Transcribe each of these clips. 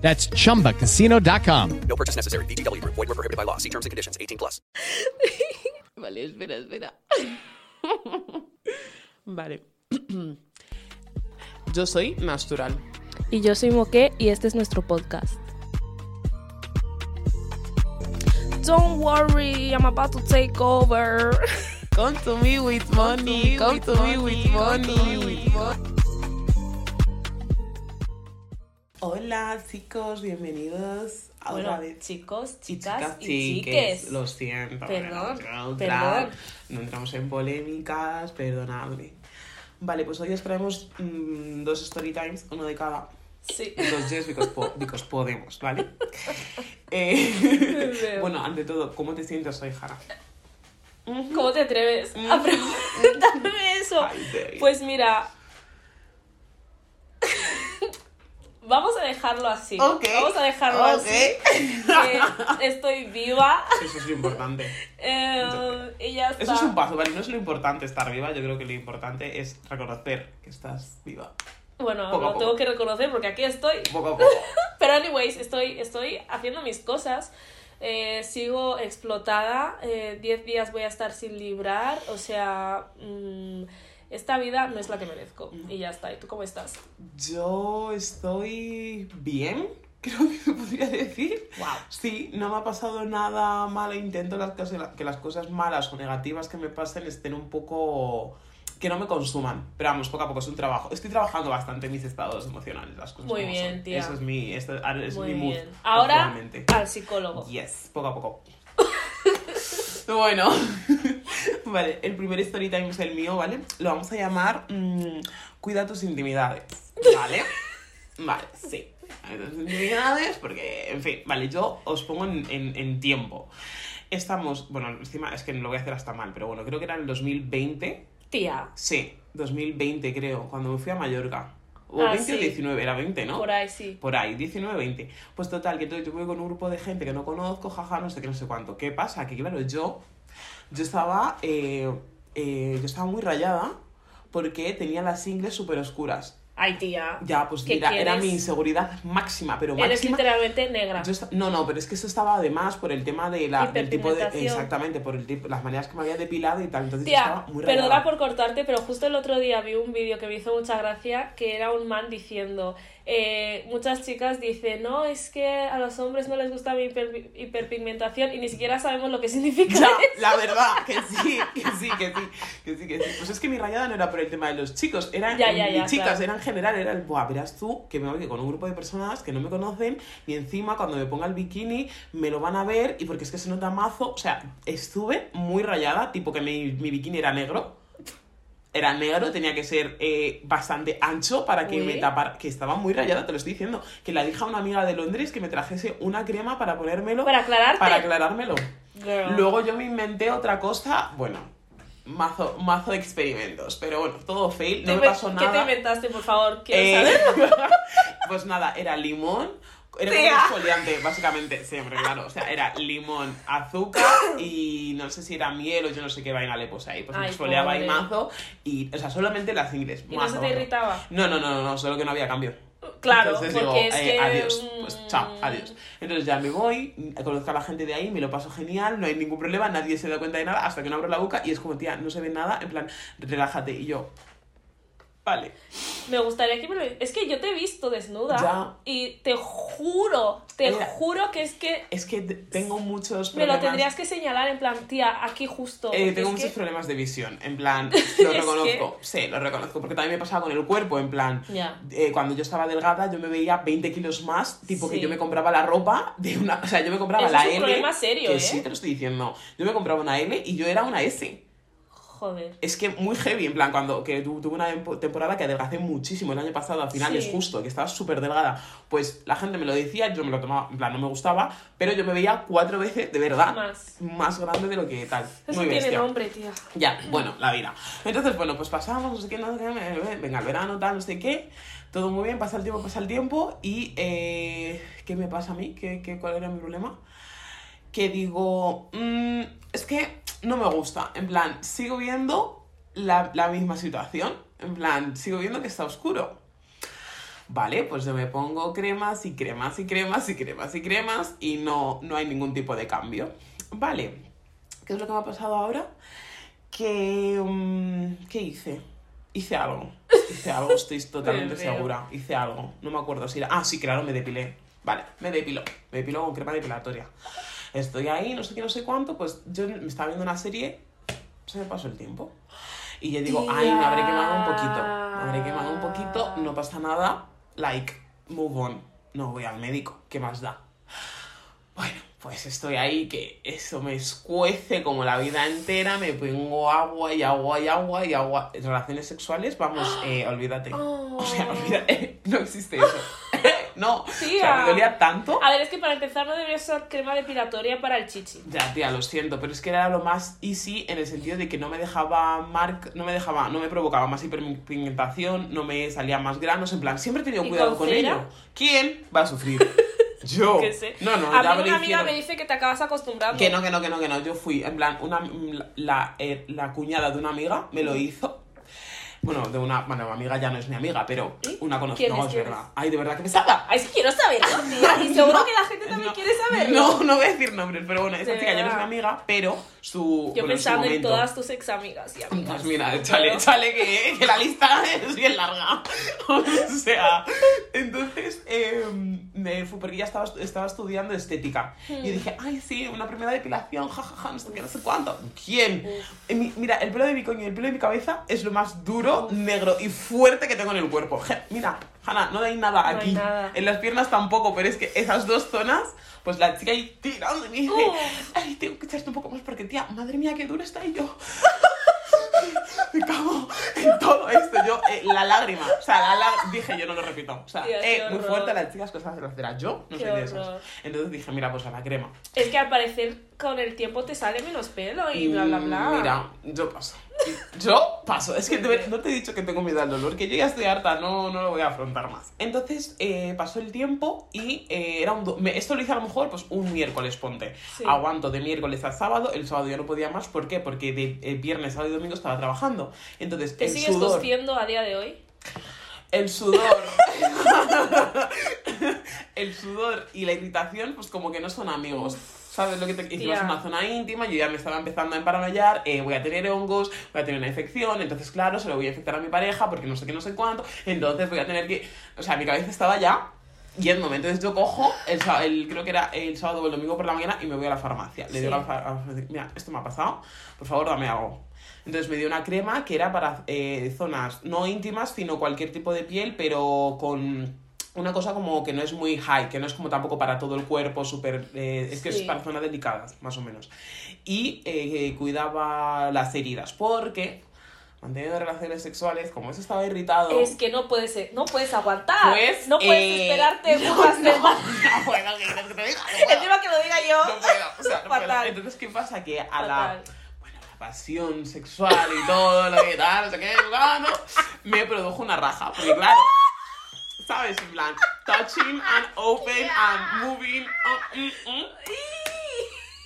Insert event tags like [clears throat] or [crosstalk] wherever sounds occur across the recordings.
That's chumbacasino.com. No purchase necessary. VGW Group. Void were prohibited by law. See terms and conditions. 18 plus. [laughs] Vale, espera, espera. [laughs] vale. [clears throat] Yo soy Natural. Y yo soy Moque y este es nuestro podcast. Don't worry, I'm about to take over. [laughs] Come to me with money. Come to me with money. Hola chicos, bienvenidos a Bueno, otra vez. chicos, Y chicas y chiques, chiques. Lo siento. Perdón, perdón. No entramos en polémicas, perdonadme. Vale, pues hoy os traemos mm, dos story times, uno de cada. Sí. Dos yes because, po- [laughs] because podemos, ¿vale? [laughs] Eh, bueno, ante todo, ¿cómo te sientes hoy, Jara? ¿Cómo te atreves a preguntarme eso? Pues mira. Vamos a dejarlo así. Ok. Vamos a dejarlo Ok. así. Que estoy viva. Eso es lo importante. eh, y ya está. Eso es un paso, ¿vale? No es lo importante estar viva, yo creo que lo importante es reconocer que estás viva. Bueno, Poco lo poco. tengo que reconocer porque aquí estoy. Poco a poco. [laughs] Pero anyways, estoy, estoy haciendo mis cosas. eh, sigo explotada. 10 días voy a estar sin librar. O sea, mm, esta vida no es la que merezco. Y ya está. ¿Y tú cómo estás? Yo estoy bien, [laughs] creo que se podría decir. Wow. Sí, no me ha pasado nada malo. Intento las cosas, que las cosas malas o negativas que me pasen estén un poco... que no me consuman. Pero vamos, poco a poco es un trabajo. Estoy trabajando bastante en mis estados emocionales, las cosas Muy bien, son. tía. Eso es mi, esto es Muy mi mood bien. Ahora al psicólogo. Yes, poco a poco. [laughs] bueno, [laughs] vale, el primer story time es el mío, ¿vale? Lo vamos a llamar mm, Cuida tus intimidades, ¿vale? [laughs] Vale, sí. Tus intimidades, porque, en fin, vale, yo os pongo en, en- en tiempo. Estamos, bueno, encima es que lo voy a hacer hasta mal, pero bueno, creo que era en el 2020. Tía, Sí, 2020 creo, cuando me fui a Mallorca. O Ah, 20 o sí. 19, era 20, ¿no? por ahí sí. Por ahí, 19, 20. Pues total, que entonces yo voy con un grupo de gente que no conozco, jaja, no sé qué, no sé cuánto. ¿Qué pasa? Que claro, yo, yo estaba, eh, eh, yo estaba muy rayada porque tenía las ingles súper oscuras. Ay, tía. Ya, pues ¿Qué mira, era mi inseguridad máxima, pero Eres máxima. literalmente negra. Yo no, no, pero es que eso estaba además por el tema de la, del tipo de... Exactamente, por el tipo, las maneras que me había depilado y tal. Entonces yo estaba muy perdona por cortarte, pero justo el otro día vi un vídeo que me hizo mucha gracia, que era un man diciendo, eh, muchas chicas dicen, no, es que a los hombres no les gusta mi hiper- hiperpigmentación y ni siquiera sabemos lo que significa Ya, eso. la verdad, que sí, que sí, que sí, que sí, que sí. Pues es que mi rayada no era por el tema de los chicos, era Ya, ya, ni ya, chicas, claro. era en general, era el, buah, verás tú que me voy con un grupo de personas que no me conocen y encima cuando me ponga el bikini me lo van a ver y porque es que se nota mazo, o sea, estuve muy rayada, tipo que mi, mi bikini era negro. Era negro, tenía que ser eh, bastante ancho para que me tapara. Que estaba muy rayada, te lo estoy diciendo. Que la dije a una amiga de Londres que me trajese una crema para ponérmelo. Para aclararte. Para aclarármelo. Girl. Luego yo me inventé otra cosa, bueno, mazo, mazo de experimentos, pero bueno, todo fail, no ¿Qué me me- pasó ¿Qué nada. te inventaste, por favor? Quiero Eh, saber. [laughs] pues nada, era limón, era como un exfoliante, básicamente, siempre, claro, o sea, era limón, azúcar y no sé si era miel o yo no sé qué vaina le puse ahí, pues me Ay, exfoliaba ahí pobre. mazo y, o sea, solamente las ingles. ¿Y no se te irritaba? No, no, no, no, no, solo que no había cambio. Claro, Entonces porque digo, es eh, que... adiós, pues mm, chao, adiós. Entonces ya me voy, conozco a la gente de ahí, me lo paso genial, no hay ningún problema, nadie se da cuenta de nada hasta que no abro la boca y es como, tía, no se ve nada, en plan, relájate. Y yo, vale. Me gustaría que me lo... Es que yo te he visto desnuda Ya. y te juro, te Mira, juro que es que Es que te- tengo muchos me lo problemas. tendrías que señalar en plan, tía, aquí justo. Eh, tengo muchos que- problemas de visión, en plan, [laughs] lo reconozco, sí, lo reconozco, porque también me pasaba con el cuerpo, en plan, Ya. eh, cuando yo estaba delgada yo me veía 20 kilos más, tipo que Sí. yo me compraba la ropa de una, o sea, yo me compraba Eso la es un L, problema serio, que ¿eh? sí te lo estoy diciendo, yo me compraba una L y yo era una S. Joder. Es que muy heavy, en plan, cuando que tu- tuve una tempo- temporada que adelgacé muchísimo el año pasado, a finales Sí. justo, que estaba súper delgada, pues la gente me lo decía, yo me lo tomaba, en plan, no me gustaba, pero yo me veía cuatro veces, de verdad, Más. más grande de lo que tal. Eso muy tiene bestia. nombre, tía. Ya, bueno, la vida. Entonces, bueno, pues pasamos, no sé qué, no sé qué, venga, el verano, tal, no sé qué. Todo muy bien, pasa el tiempo, pasa el tiempo. Y, eh, ¿qué me pasa a mí? ¿Qué, qué, ¿Cuál era mi problema? Que digo, mm, es que no me gusta. En plan, sigo viendo la, la misma situación. En plan, sigo viendo que está oscuro. Vale, pues yo me pongo cremas y cremas y cremas y cremas y cremas y no, no hay ningún tipo de cambio. Vale, ¿qué es lo que me ha pasado ahora? Que... mm, ¿Qué hice? Hice algo. Hice algo, estoy [laughs] totalmente segura. Hice algo. No me acuerdo si era... Ah, sí, claro, me depilé. Vale, me depiló. Me depiló con crema depilatoria. Estoy ahí, no sé qué, no sé cuánto, pues yo me estaba viendo una serie, se me pasó el tiempo. Y yo digo, ay, me habré quemado un poquito. Me habré quemado un poquito, no pasa nada. Like, move on. No voy al médico, ¿qué más da? Bueno, pues estoy ahí que eso me escuece como la vida entera, me pongo agua y agua y agua y agua. Relaciones sexuales, vamos, eh, olvídate. [gasps] O sea, olvídate, [laughs] no existe eso. No, [laughs] o sea, Tía. me dolía tanto. A ver, es que para empezar no debería ser crema depilatoria para el chichi. Ya, tía, lo siento, pero es que era lo más easy en el sentido de que no me dejaba marc, no me dejaba, no me provocaba más hiperpigmentación, no me salía más granos, en plan, siempre he tenido ¿Y cuidado con ello. ¿Quién va a sufrir? [laughs] Yo. Que sé. No, no, a ya mí me una amiga me dice que te acabas acostumbrando. Que no, que no, que no, que no. Yo fui, en plan, una, la, eh, la cuñada de una amiga me lo hizo. Bueno, de una, bueno, amiga ya no es mi amiga, pero una conocida. ¿Quién No, es? es ¿Quién verdad. Ay, de verdad que pesada. Ay, sí quiero saberlo, [laughs] tía. Y seguro que la gente también No, quiere saberlo. No, no voy a decir nombres, pero bueno, De chica ya no es mi amiga, pero su. Yo bueno, pensando en momento- todas tus ex amigas y amigas. Pues mira, échale, échale que, que la lista es bien larga. [laughs] O sea, entonces eh, me fui porque ya estaba, estaba estudiando estética. Y Hmm. yo dije, ay, sí, una primera depilación, jajaja, no sé qué, no sé cuánto. ¿Quién? Eh, mi- Mira, el pelo de mi coño y el pelo de mi cabeza es lo más duro, negro y fuerte que tengo en el cuerpo. Mira, Hanna, no hay nada No hay aquí. nada. En las piernas tampoco, pero es que esas dos zonas, pues la chica ahí tirando y me dice, Oh. ay, tengo que echarte un poco más porque, tía, madre mía, qué dura está y yo. [laughs] Me cago en todo esto. Yo, eh, la lágrima. O sea, la lágrima. Dije, yo no lo repito. O sea, Dios, eh, muy fuerte las chicas cosas de las Yo no Qué soy de esas. Entonces dije, mira, pues a la crema. Es que al parecer con el tiempo te sale menos pelo y bla, bla, bla. Mm, Mira, yo paso. Yo paso. Es que no te he dicho que tengo miedo al dolor, que yo ya estoy harta, no, no lo voy a afrontar más. Entonces eh, pasó el tiempo y eh, era un. do- me- esto lo hice a lo mejor pues un miércoles, ponte. Sí. Aguanto de miércoles a sábado, el sábado ya no podía más. ¿Por qué? Porque de eh, viernes, sábado y domingo estaba trabajando. Entonces, ¿Te el sigues sudor. cosiendo a día de hoy? El sudor. [laughs] el sudor y la irritación, pues como que no son amigos. ¿Sabes lo que te hicimos Tía. una zona íntima? Yo ya me estaba empezando a emparanoiar, eh, voy a tener hongos, voy a tener una infección, entonces claro, se lo voy a infectar a mi pareja porque no sé qué, no sé cuánto, entonces voy a tener que... O sea, mi cabeza estaba ya yéndome, entonces yo cojo, el, el, creo que era el sábado o el domingo por la mañana y me voy a la farmacia. Le digo Sí. fa- a la farmacia, mira, esto me ha pasado, por favor dame algo. Entonces me dio una crema que era para eh, zonas no íntimas, sino cualquier tipo de piel, pero con una cosa como que no es muy high, que no es como tampoco para todo el cuerpo, súper... eh, es que es Sí. para zonas delicadas, más o menos. Y eh, cuidaba las heridas, porque manteniendo relaciones sexuales, como eso estaba irritado... Es que no puedes, ser- no puedes aguantar. Pues, no puedes eh, esperarte [laughs] no, no, no [laughs] puedo, ¿qué quieres que te diga? No. Encima que lo diga yo. No puedo, o sea, no puedo. Entonces, ¿qué pasa? Que a Fatal. la, pasión sexual y todo lo que tal, no sé qué, me produjo una raja. Porque claro, ¿sabes? En plan, touching and open and moving. oh, mm, mm,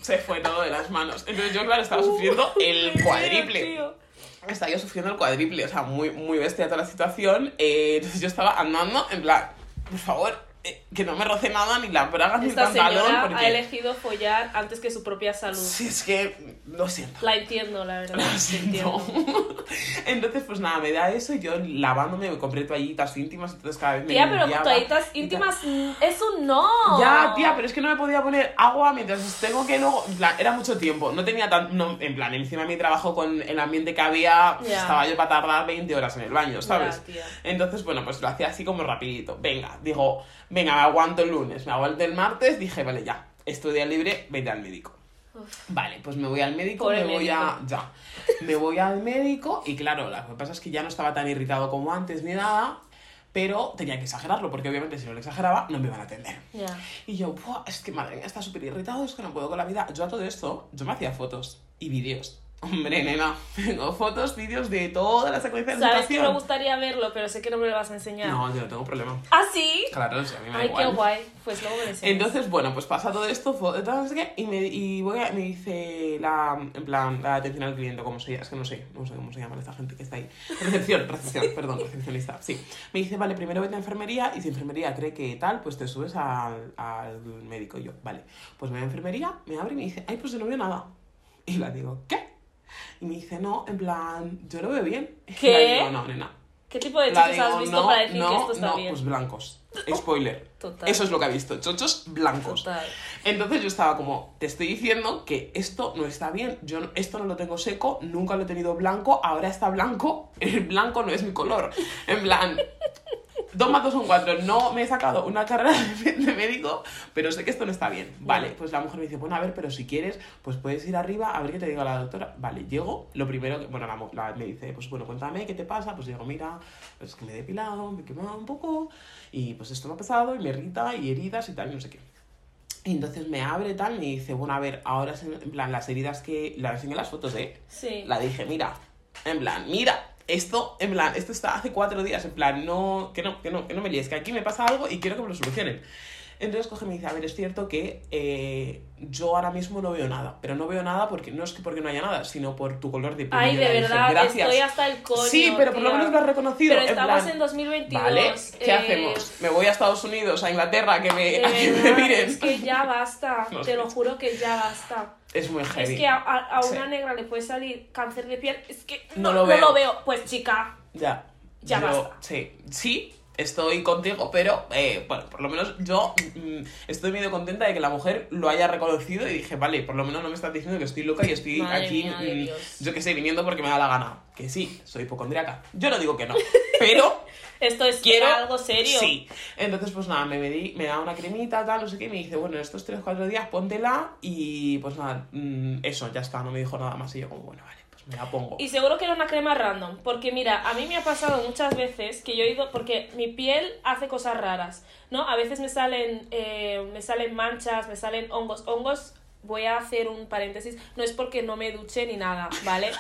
se fue todo de las manos. Entonces yo, claro, estaba sufriendo el cuádriple. Tío. Estaba yo sufriendo el cuádriple, o sea, muy, muy bestia toda la situación. Eh, entonces yo estaba andando en plan, por favor, que no me roce nada, ni las bragas, ni el Esta pantalón, señora ha porque... elegido follar antes que su propia salud. Sí, es que lo siento. La entiendo, la verdad. Lo siento. entiendo. [laughs] Entonces, pues nada, me da eso y yo lavándome me compré toallitas íntimas, entonces cada vez me Tía, pero toallitas íntimas, eso no. Ya, tía, pero es que no me podía poner agua mientras tengo que luego. En plan, era mucho tiempo. No tenía tan. No, en plan, encima de mi trabajo con el ambiente que había, pues, estaba yo para tardar 20 horas en el baño, ¿sabes? Tía. Entonces, bueno, pues lo hacía así como rapidito. Venga, digo, venga, me aguanto el lunes, me aguanto el martes, dije, vale, ya, estoy día libre, vete al médico. Vale, pues me voy al médico, Pobre me voy médico. a. Ya. Me voy al médico y claro, lo que pasa es que ya no estaba tan irritado como antes ni nada, pero tenía que exagerarlo, porque obviamente si no lo exageraba, no me iban a atender. Y yo, "Buah, es que madre mía, está súper irritado, es que no puedo con la vida. Yo a todo esto, yo me hacía fotos y vídeos. Hombre, nena, tengo fotos, vídeos de toda la secuencia de Sabes que me gustaría verlo, pero sé que no me lo vas a enseñar. No, yo no tengo problema. ¿Ah, sí? Claro, sí, a mí me da Ay, igual. qué guay. Pues luego me enseñas. Entonces, bueno, pues pasa todo esto, fo- tal, no sé qué, y me, y voy a- me dice la, en plan, la atención al cliente, como se llama, es que no sé, no sé cómo se llama esta gente que está ahí. [laughs] Recepción, recepción, perdón, recepcionista, sí. Me dice, vale, primero vete a enfermería, y si enfermería cree que tal, pues te subes al, al médico. Y yo, vale, pues me voy a enfermería, me abre y me dice, ay, pues no veo nada. Y la digo, ¿qué? Y me dice, no, en plan, yo lo veo bien. [laughs] ¿Qué? la digo, no, nena. ¿Qué tipo de La chicos has visto no, para decir no, que esto está no, bien? pues blancos. [laughs] Spoiler. Total. Eso es lo que ha visto, chochos blancos. Total. Entonces yo estaba como, te estoy diciendo que esto no está bien, yo esto no lo tengo seco, nunca lo he tenido blanco, ahora está blanco, [laughs] el blanco no es mi color. En plan, 2 más 2 son 4, no me he sacado una carrera de, [laughs] de médico, pero sé que esto no está bien. Vale, pues la mujer me dice, bueno, a ver, pero si quieres, pues puedes ir arriba a ver qué te diga la doctora. Vale, llego, lo primero que, bueno, la, me dice, pues bueno, cuéntame qué te pasa, pues digo, mira, pues que me he depilado, me he quemado un poco, y pues esto me ha pasado, y me irrita, y heridas y tal, y no sé qué. Y entonces me abre y tal, me dice, bueno, a ver, ahora en plan, las heridas que. La enseñé las fotos, ¿eh? Sí. La dije, mira, en plan, mira, esto, en plan, esto está hace cuatro días, en plan, no, que no, que no, que no me líes, que aquí me pasa algo y quiero que me lo solucionen. Entonces coge y me dice, a ver, es cierto que eh, yo ahora mismo no veo nada, pero no veo nada porque no es que porque no haya nada, sino por tu color de piel. Ay, de dije, verdad, "Gracias". estoy hasta el coño. Sí, pero por lo menos lo has reconocido. Pero en estamos plan, en 2022. Vale, ¿qué eh, hacemos? ¿Me voy a Estados Unidos, a Inglaterra, que me, a que me miren? Es que ya basta. [laughs] No te lo juro que ya basta. Es muy heavy. Es que a, a- a Sí. una negra le puede salir cáncer de piel. Es que No no, lo no veo. lo veo. Pues chica, Ya. Ya Yo- basta. Sí, sí, estoy contigo, pero eh, bueno, por lo menos yo mm, estoy medio contenta de que la mujer lo haya reconocido y dije, vale, por lo menos no me estás diciendo que estoy loca y estoy Madre aquí, mía mm, yo que sé, viniendo porque me da la gana. Que sí, soy hipocondriaca. Yo no digo que no, pero [laughs] esto es quiero algo serio. Sí. Entonces, pues nada, me, medí- me da una cremita, tal, no sé qué, y me dice, bueno, estos 3 4 días póntela y pues nada, mm, eso, ya está, no me dijo nada más y yo como, bueno, vale, Y seguro que era una crema random, porque mira, a mí me ha pasado muchas veces que yo he ido, porque mi piel hace cosas raras, ¿no? A veces me salen, eh, me salen manchas, me salen hongos, hongos, voy a hacer un paréntesis, no es porque no me duche ni nada, ¿vale?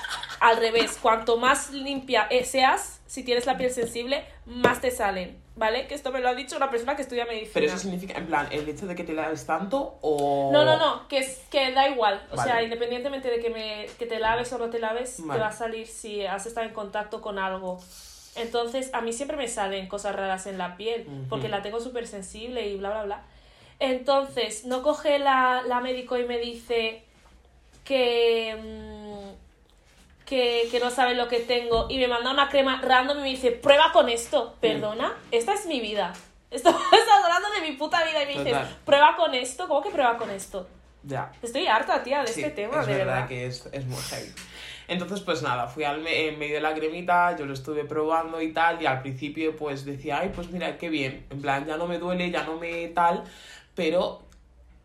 Al revés, cuanto más limpia eh, seas, si tienes la piel sensible, más te salen, ¿vale? Que esto me lo ha dicho una persona que estudia medicina. Pero eso significa, en plan, el hecho de que te laves tanto o... No, no, no, que, es, que da igual. O Vale. sea, independientemente de que, me, que te laves o no te laves, Vale. te va a salir si has estado en contacto con algo. Entonces, a mí siempre me salen cosas raras en la piel, porque la tengo súper sensible y bla, bla, bla. Entonces, no coge la, la médico y me dice que, mm, que, que no sabe lo que tengo y me manda una crema random y me dice, prueba con esto. Perdona, esta es mi vida. [laughs] Esto- Estás hablando de mi puta vida y me dices, Total. prueba con esto. ¿Cómo que prueba con esto? Ya. Estoy harta, tía, de Sí, este tema, es de verdad, verdad. que es, es muy heavy. Entonces, pues nada, fui al me- en medio de la cremita, yo lo estuve probando y tal, y al principio pues decía, ay, pues mira, qué bien, en plan, ya no me duele, ya no me tal, pero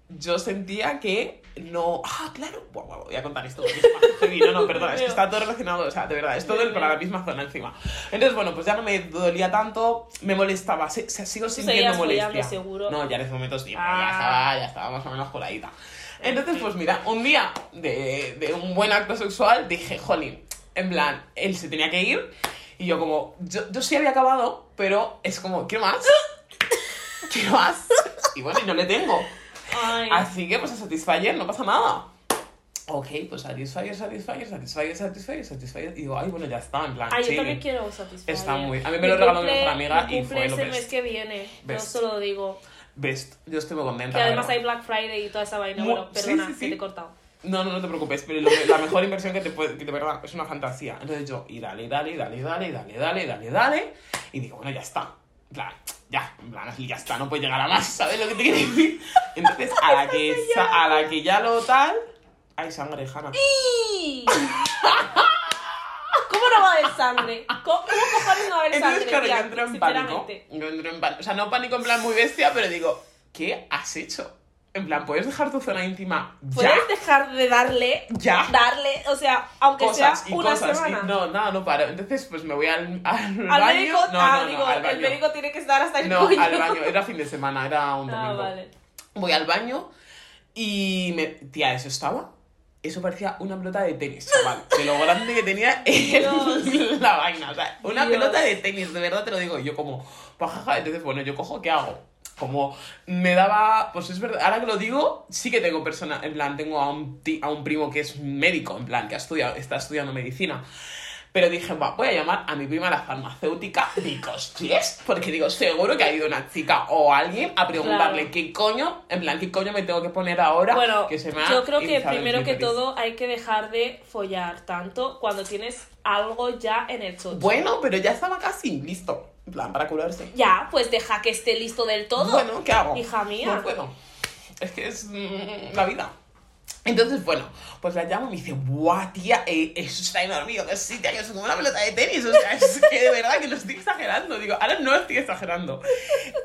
yo sentía que no... Ah, claro, Buah, buah, voy a contar esto porque es más heavy, no, no, [laughs] perdona, es que está todo relacionado, o sea, de verdad, es todo el- para la misma zona encima. Entonces, bueno, pues ya no me dolía tanto, me molestaba, se, se- sigo sintiendo molestia. seguro. No, ya en ese momento sí, pero ya Ah. estaba, ya estaba más o menos coladita. Entonces, pues mira, un día de, de un buen acto sexual dije, jolín, en plan, él se tenía que ir y yo como, yo, yo sí había acabado, pero es como, quiero más, [laughs] quiero más. Y bueno, y no le tengo. Ay, Así que pues a Satisfyer no pasa nada. Ok, pues Satisfyer, Satisfyer, Satisfyer, Satisfyer, Satisfyer. Y digo, ay, bueno, ya está, en plan, Ay, yo también quiero un Satisfyer. Está muy- a mí me lo regaló mi mejor amiga mi y fue lo el best. mes que viene, no Best. solo digo. Best, yo estoy muy contenta. Que además hay. Black Friday y toda esa vaina. Mu- Bueno, sí, perdona, sí, sí. que te he cortado. No, no, no te preocupes, pero lo que- la mejor inversión que te puede, que de verdad, es una fantasía. Entonces yo, y dale, dale, dale, dale, dale, dale, dale, dale, y digo, bueno, ya está. Plan, ya, en plan, así ya está, no puede llegar a más, ¿sabes lo que te quiero decir? Entonces, a la que, sa- a la que ya lo tal, hay sangre, Hanna. ¡Y! ¿Cómo no va a haber sangre? ¿Cómo, cómo cojones no va a haber Entonces, sangre? claro, yo tía? entro en pánico. Sinceramente. Yo entro en pánico. O sea, no pánico en plan muy bestia, pero digo, ¿qué has hecho? En plan, ¿puedes dejar tu zona íntima ya? Puedes dejar de darle, Ya. darle, o sea, aunque Cosas sea y una cosas. y- semana. no, no, no paro. Entonces, pues me voy al, al, al baño. médico, no, ah, no, no, digo, al el médico tiene que estar hasta el No, coño. al baño. Era fin de semana, era un Ah, domingo. vale. Voy al baño y me... Tía, eso estaba... Eso parecía una pelota de tenis, chaval. De lo grande que tenía [laughs] en la vaina. O sea, una Dios. pelota de tenis, de verdad te lo digo. Yo como, pajaja, entonces, bueno, yo cojo, ¿qué hago? Como me daba, pues es verdad, ahora que lo digo, sí que tengo persona, en plan, tengo a un, a un primo que es médico, en plan, que ha estudiado, está estudiando medicina. Pero dije, va, voy a llamar a mi prima la farmacéutica, yes, porque digo, seguro que ha ido una chica o alguien a preguntarle Claro. qué coño, en plan, qué coño me tengo que poner ahora Bueno, que se me yo creo que primero que todo hay que dejar de follar tanto cuando tienes algo ya en el chocho. Bueno, pero ya estaba casi listo, plan, para curarse. Ya, pues deja que esté listo del todo. Bueno, ¿qué hago? Hija mía. No puedo. Es que es mm, la vida. Entonces, bueno, pues la llamo y me dice, ¡buah, tía! eh, eso está enorme. Yo, que sí, tía, que es como una pelota de tenis. O sea, [laughs] es que de verdad que lo estoy exagerando. Digo, ahora no estoy exagerando.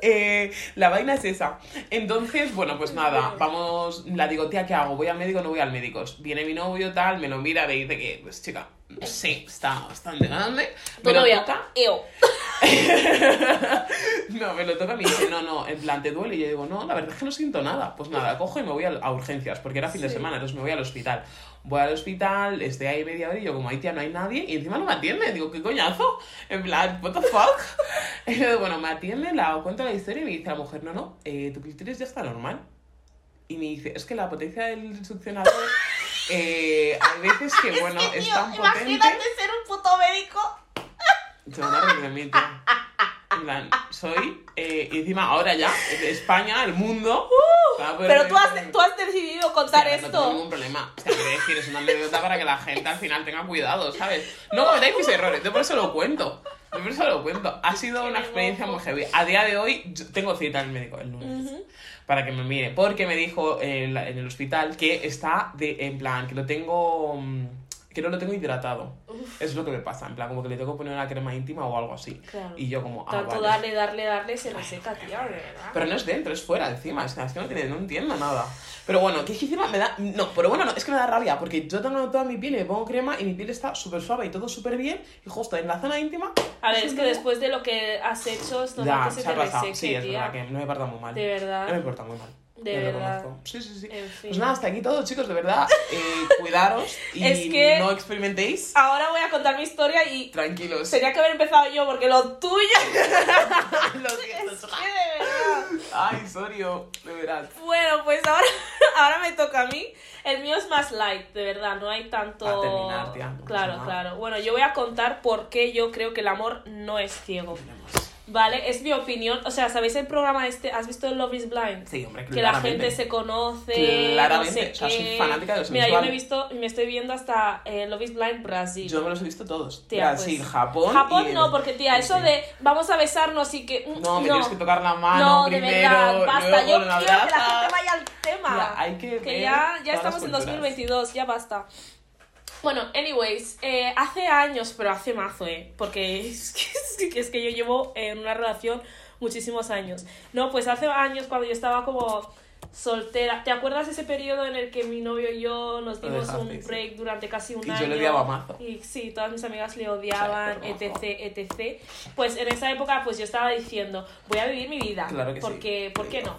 Eh, la vaina es esa. Entonces, bueno, pues nada, vamos. La digo, tía, ¿qué hago? ¿Voy al médico o no voy al médico? Viene mi novio, tal, me lo mira, me dice que, pues chica, sí, está bastante grande. Lo novia, toca. eo. [laughs] No, me lo toca y me dice, no, no, en plan, ¿te duele? Y yo digo, no, la verdad es que no siento nada. Pues nada, cojo y me voy a, a urgencias, porque era fin de semana, entonces me voy al hospital. Voy al hospital, estoy ahí media hora y yo como, ahí tía, no hay nadie, y encima no me atiende. Digo, ¿qué coñazo? En plan, what the fuck? [laughs] Y yo, bueno, me atiende, la cuento la historia y me dice la mujer, no, no, eh, tu clítoris ya está normal. Y me dice, es que la potencia del succionador, eh, hay veces que, bueno, es, tan potente... ser un puto médico. Se van a tío. En plan, soy, eh, y encima ahora ya, de España, el mundo. a poder Pero tú has, mí. tú has decidido contar Hostia, No tengo esto. ningún problema. O sea, quiero decir, es una anécdota para que la gente al final tenga cuidado, ¿sabes? No cometáis mis errores, yo por eso lo cuento. Yo por eso lo cuento. Ha sido una experiencia muy heavy. A día de hoy, yo tengo cita en el médico el lunes. Para que me mire. Porque me dijo en, la- en el hospital que está de, en plan, que lo tengo. Que no lo tengo hidratado. Eso es lo que me pasa. En plan, como que le tengo que poner una crema íntima o algo así. Claro. Y yo, como, ah, Tanto vale. darle, darle, darle, se reseca, de verdad. Pero no es dentro, es fuera encima. Es que, es que no, tiene, no entiendo nada. Pero bueno, que es que encima me da. No, pero bueno, no, es que me da rabia. Porque yo tengo toda mi piel y me pongo crema y mi piel está súper suave y todo súper bien. Y justo en la zona íntima. A ver, es que después de lo que has hecho, es normal Ya, que se se te reseque, Sí, es verdad que no me porta muy mal. De verdad. No me porta muy mal. De Lo verdad. reconozco. Sí, sí, sí. En fin. Pues nada, hasta aquí todo, chicos, de verdad. Eh, [laughs] cuidaros y Es que- no experimentéis. Ahora voy a contar mi historia y Tranquilos. tenía que haber empezado yo porque lo tuyo [laughs] [laughs] Lo siento, es que de verdad. Ay, Sorio, de verdad. Bueno, pues ahora, ahora me toca a mí. El mío es más light, de verdad, no hay tanto... A terminar, tía, no claro, claro. Bueno, yo voy a contar por qué yo creo que el amor no es ciego. Vale, es mi opinión. O sea, ¿sabéis el programa este? ¿Has visto Love is Blind? Sí, hombre, Que la gente se conoce. Claramente, no sé o sea, soy fanática de los Mira, yo me he visto, me estoy viendo hasta eh, Love is Blind Brasil. Yo me los he visto todos. Tía, Brasil, pues, Japón. Japón y el- no, porque tía, eso Sí. de vamos a besarnos y que. mm, No, me tienes que tocar la mano No, de primero. verdad, basta. luego Yo quiero que la gente vaya al tema. Hay que ver ya, ya estamos en culturas. 2022, ya basta. Bueno, anyways, eh, hace años, pero hace mazo, ¿eh? Porque [laughs] es que, es que yo llevo en una relación muchísimos años. No, pues hace años cuando yo estaba como soltera. ¿Te acuerdas ese periodo en el que mi novio y yo nos dimos dejaste, un sí. break durante casi un Y yo año? le odiaba mazo. Y sí, todas mis amigas le odiaban, Sí, pero etc, etc. Pues en esa época pues yo estaba diciendo, voy a vivir mi vida. Claro que porque, sí. ¿Por qué no?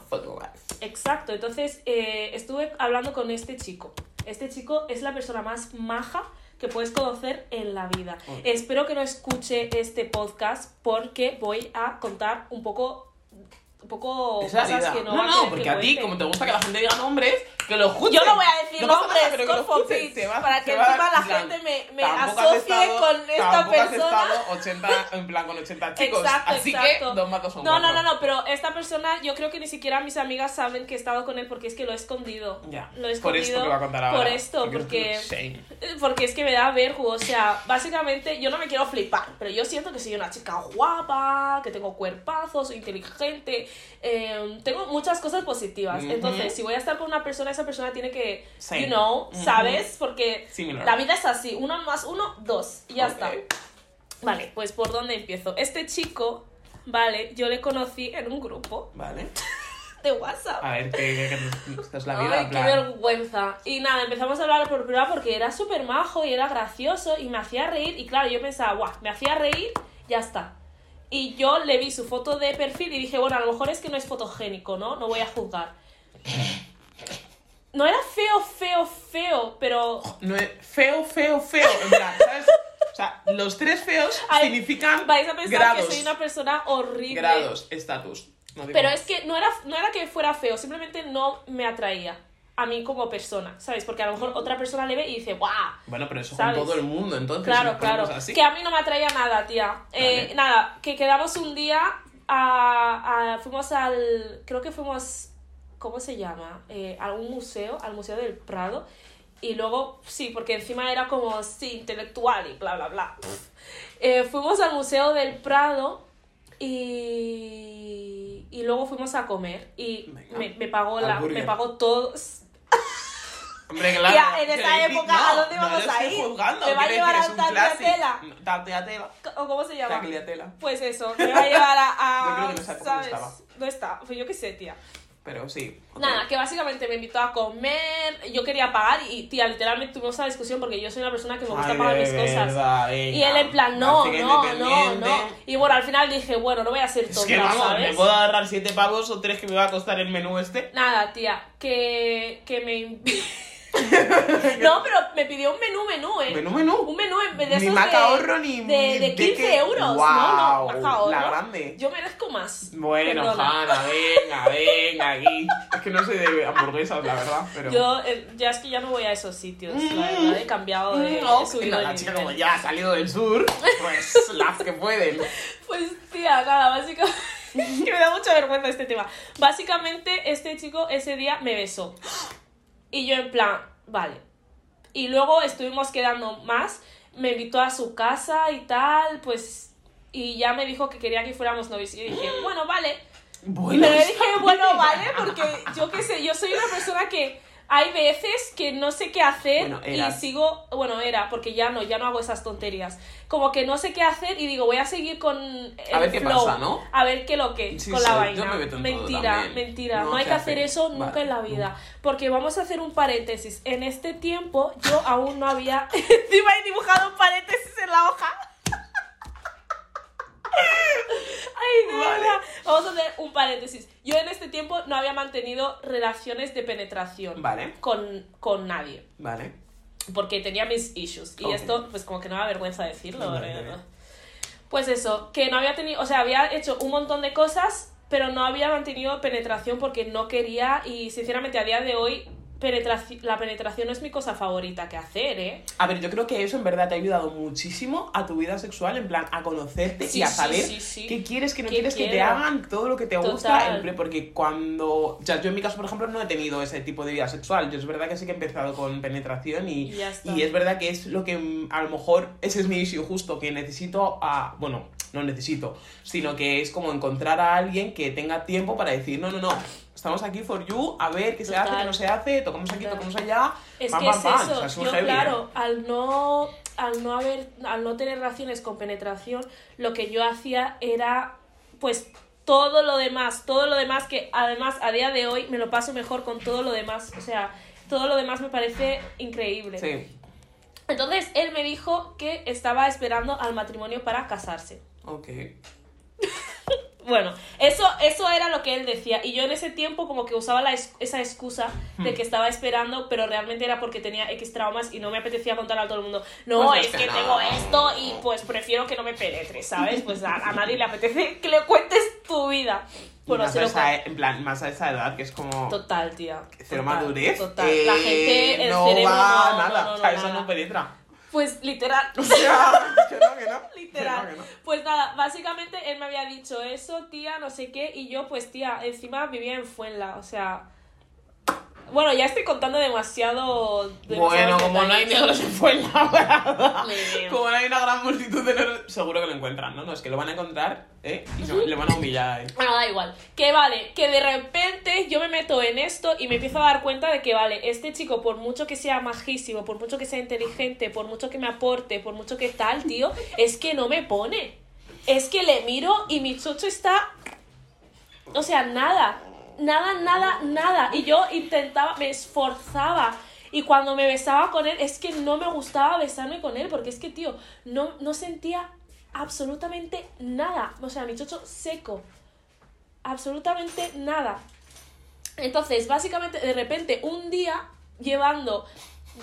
Exacto, entonces eh, estuve hablando con este chico. Este chico es la persona más maja que puedes conocer en la vida. Espero que no escuche este podcast porque voy a contar un poco un poco Esa cosas vida. que no, No, no, porque que a ti, como te gusta que la gente diga nombres, que lo escuchen. Yo no voy a decir No nombres, nada, pero que lo God forbid, escuchen, se va- para se que va, encima la plan, gente me, me tampoco has asocie estado- con esta tampoco has persona. estado 80, en plan con 80 chicos. Exacto, Así exacto. que dos más dos son no, no, cuatro. no, no, pero esta persona, yo creo que ni siquiera mis amigas saben que he estado con él porque es que lo he escondido. Ya. Lo he Por escondido. esto que va a contar ahora. Por esto, porque. Shame. Porque es que me da vergüenza. O sea, básicamente yo no me quiero flipar, pero yo siento que soy una chica guapa, que tengo cuerpazos, soy inteligente, eh, tengo muchas cosas positivas. Ujú. Entonces, si voy a estar con una persona, esa persona tiene que, Same. you know, Ujú. ¿sabes? Porque Similar. la vida es así: uno más uno, dos, y ya Ok. está. Vale, pues ¿por dónde empiezo? Este chico, vale, yo le conocí en un grupo. Vale. [laughs] de WhatsApp. A ver, que, que, que- es la vida. Ay, en qué plan. vergüenza. Y nada, empezamos a hablar por privado porque era súper majo y era gracioso y me hacía reír. Y claro, yo pensaba, guau, me hacía reír, ya está. Y yo le vi su foto de perfil y dije, bueno, a lo mejor es que no es fotogénico, ¿no? No voy a juzgar. No era feo, feo, feo, pero No es feo, feo, feo. En plan, ¿sabes? O sea, los tres feos Ay, significan vais a pensar grados. que soy una persona horrible. Grados, estatus. No Pero es que no era, no era que fuera feo, simplemente no me atraía a mí como persona, ¿sabes? Porque a lo mejor otra persona le ve y dice, ¡guau! Bueno, pero eso ¿sabes? con todo el mundo, entonces. Claro, claro. así. Que a mí no me atraía nada, tía. Eh, Vale. nada, que quedamos un día a, a- Fuimos al... Creo que fuimos... ¿Cómo se llama? Eh, a un museo, al Museo del Prado. Y luego, sí, porque encima era como, sí, intelectual y bla, bla, bla. Eh, fuimos al Museo del Prado y, y luego fuimos a comer. Y Venga. me, me pagó la, me pagó todo. Hombre, claro. Tía, en esa época, ¿a dónde vamos a ir? ¿Me va a llevar a clásico. Tagliatella. ¿O cómo se llama? Pues eso, me va a llevar a. a- [laughs] Yo creo que en esa época no ¿Sabes? estaba. No está. Pues yo qué sé, tía. Pero sí. Nada, que básicamente me invitó a comer. Yo quería pagar y, tía, literalmente tuvimos esa discusión porque yo soy una persona que me gusta Ay, pagar mis cosas. venga. Y él en plan, no, no, no, no. Y bueno, al final dije, bueno, no voy a ser Es tonta, que vamos, ¿sabes? me puedo agarrar siete pavos o tres que me va a costar el menú este. Nada, tía, que, que me... [laughs] [laughs] no, pero me pidió un menú, menú, ¿eh? Menú, menú. Un menú en vez de Ni esos ni- de, ni de de 15 qué. euros. no, no, ahorro. la grande. Yo merezco más. Bueno, Perdona. Hanna, venga, venga aquí. Es que no soy de hamburguesas, la verdad, pero... Yo, eh, ya es que ya no voy a esos sitios, la verdad, he cambiado de, No, he subido la chica como ya ha salido del sur, pues [laughs] las que pueden. Pues tía, nada, básicamente. [laughs] que me da mucha vergüenza este tema. Básicamente, este chico ese día me besó. Y yo en plan, vale. Y luego estuvimos quedando más. Me invitó a su casa y tal, pues. Y ya me dijo que quería que fuéramos novios. Y yo dije, [gasps] bueno, vale. Bueno, Pero le dije, bueno, [laughs] vale, porque yo qué sé, yo soy una persona que hay veces que no sé qué hacer Bueno, y sigo, bueno, era, porque ya no, ya no hago esas tonterías. Como que no sé qué hacer y digo, voy a seguir con el A ver qué flow, pasa, ¿no? A ver qué lo que, Sí, con sí, la vaina. me mentira, mentira. No, No hay que hacer hace. eso nunca en la vida. Porque vamos a hacer un paréntesis. En este tiempo yo aún no había... [laughs] [laughs] Encima he dibujado un paréntesis en la hoja. Ay, de Vale. verdad. Vamos a hacer un paréntesis. Yo en este tiempo no había mantenido relaciones de penetración Vale. con, con nadie. Vale. Porque tenía mis issues. Y esto, pues como que no me da vergüenza decirlo. Pues eso, que no había tenido, o sea, había hecho un montón de cosas, pero no había mantenido penetración porque no quería y sinceramente a día de hoy penetraci- la penetración no es mi cosa favorita que hacer, ¿eh? A ver, yo creo que eso en verdad te ha ayudado muchísimo a tu vida sexual, en plan, a conocerte Sí, y a saber sí, sí. qué quieres, qué no ¿Qué quieres, que te hagan, todo lo que te gusta. Total. plan, porque cuando. O sea, yo en mi caso, por ejemplo, no he tenido ese tipo de vida sexual. Yo es verdad que sí que he empezado con penetración y, Y y es verdad que es lo que mm, a lo mejor ese es mi issue justo, que necesito a. Bueno, no necesito, sino que es como encontrar a alguien que tenga tiempo para decir, no, no, no. Estamos aquí for you, a ver qué se Total. hace, qué no se hace, tocamos aquí, Total. tocamos allá. Es que es eso, O sea, yo heavy, ¿eh? claro, al no, al no haber, al no tener relaciones con penetración, lo que yo hacía era, pues, todo lo demás, todo lo demás que además a día de hoy me lo paso mejor con todo lo demás, o sea, todo lo demás me parece increíble. Sí, Entonces él me dijo que estaba esperando al matrimonio para casarse. ok. [laughs] Bueno, eso, eso era lo que él decía. Y yo en ese tiempo como que usaba la esa excusa de Hmm. que estaba esperando, pero realmente era porque tenía X traumas y no me apetecía contar a todo el mundo. No, Pues es que que no. tengo esto y pues prefiero que no me penetre, ¿sabes? Pues a, a nadie le apetece que le cuentes tu vida. Bueno, más, a esa, cuento. en plan, más a esa edad que es como Total, tía. cero Total, madurez. Total. eh, la gente, el no cerebro va no, nada. no, o sea, eso nada. no penetra. Pues literal. O sea, que no, que no. [laughs] Literal. Que no, que no. Pues nada, básicamente él me había dicho eso, tía, no sé qué, y yo, pues tía, encima vivía en Fuenla, o sea. Bueno, ya estoy contando demasiado. Bueno, como no hay negros en Fuenlabrada, como no hay una gran multitud de negros, seguro que lo encuentran, ¿no? No, es que lo van a encontrar, ¿eh? Y se- le van a humillar, ¿eh? Bueno, da igual. Que vale, que de repente yo me meto en esto y me empiezo a dar cuenta de que, vale, este chico, por mucho que sea majísimo, por mucho que sea inteligente, por mucho que me aporte, por mucho que tal, tío, [laughs] es que no me pone. Es que le miro y mi chocho está. O sea, nada. Nada, nada, nada. Y yo intentaba, me esforzaba. Y cuando me besaba con él, es que no me gustaba besarme con él, porque es que, tío, no, no sentía absolutamente nada. O sea, mi chocho seco. Absolutamente nada. Entonces, básicamente, de repente, un día, llevando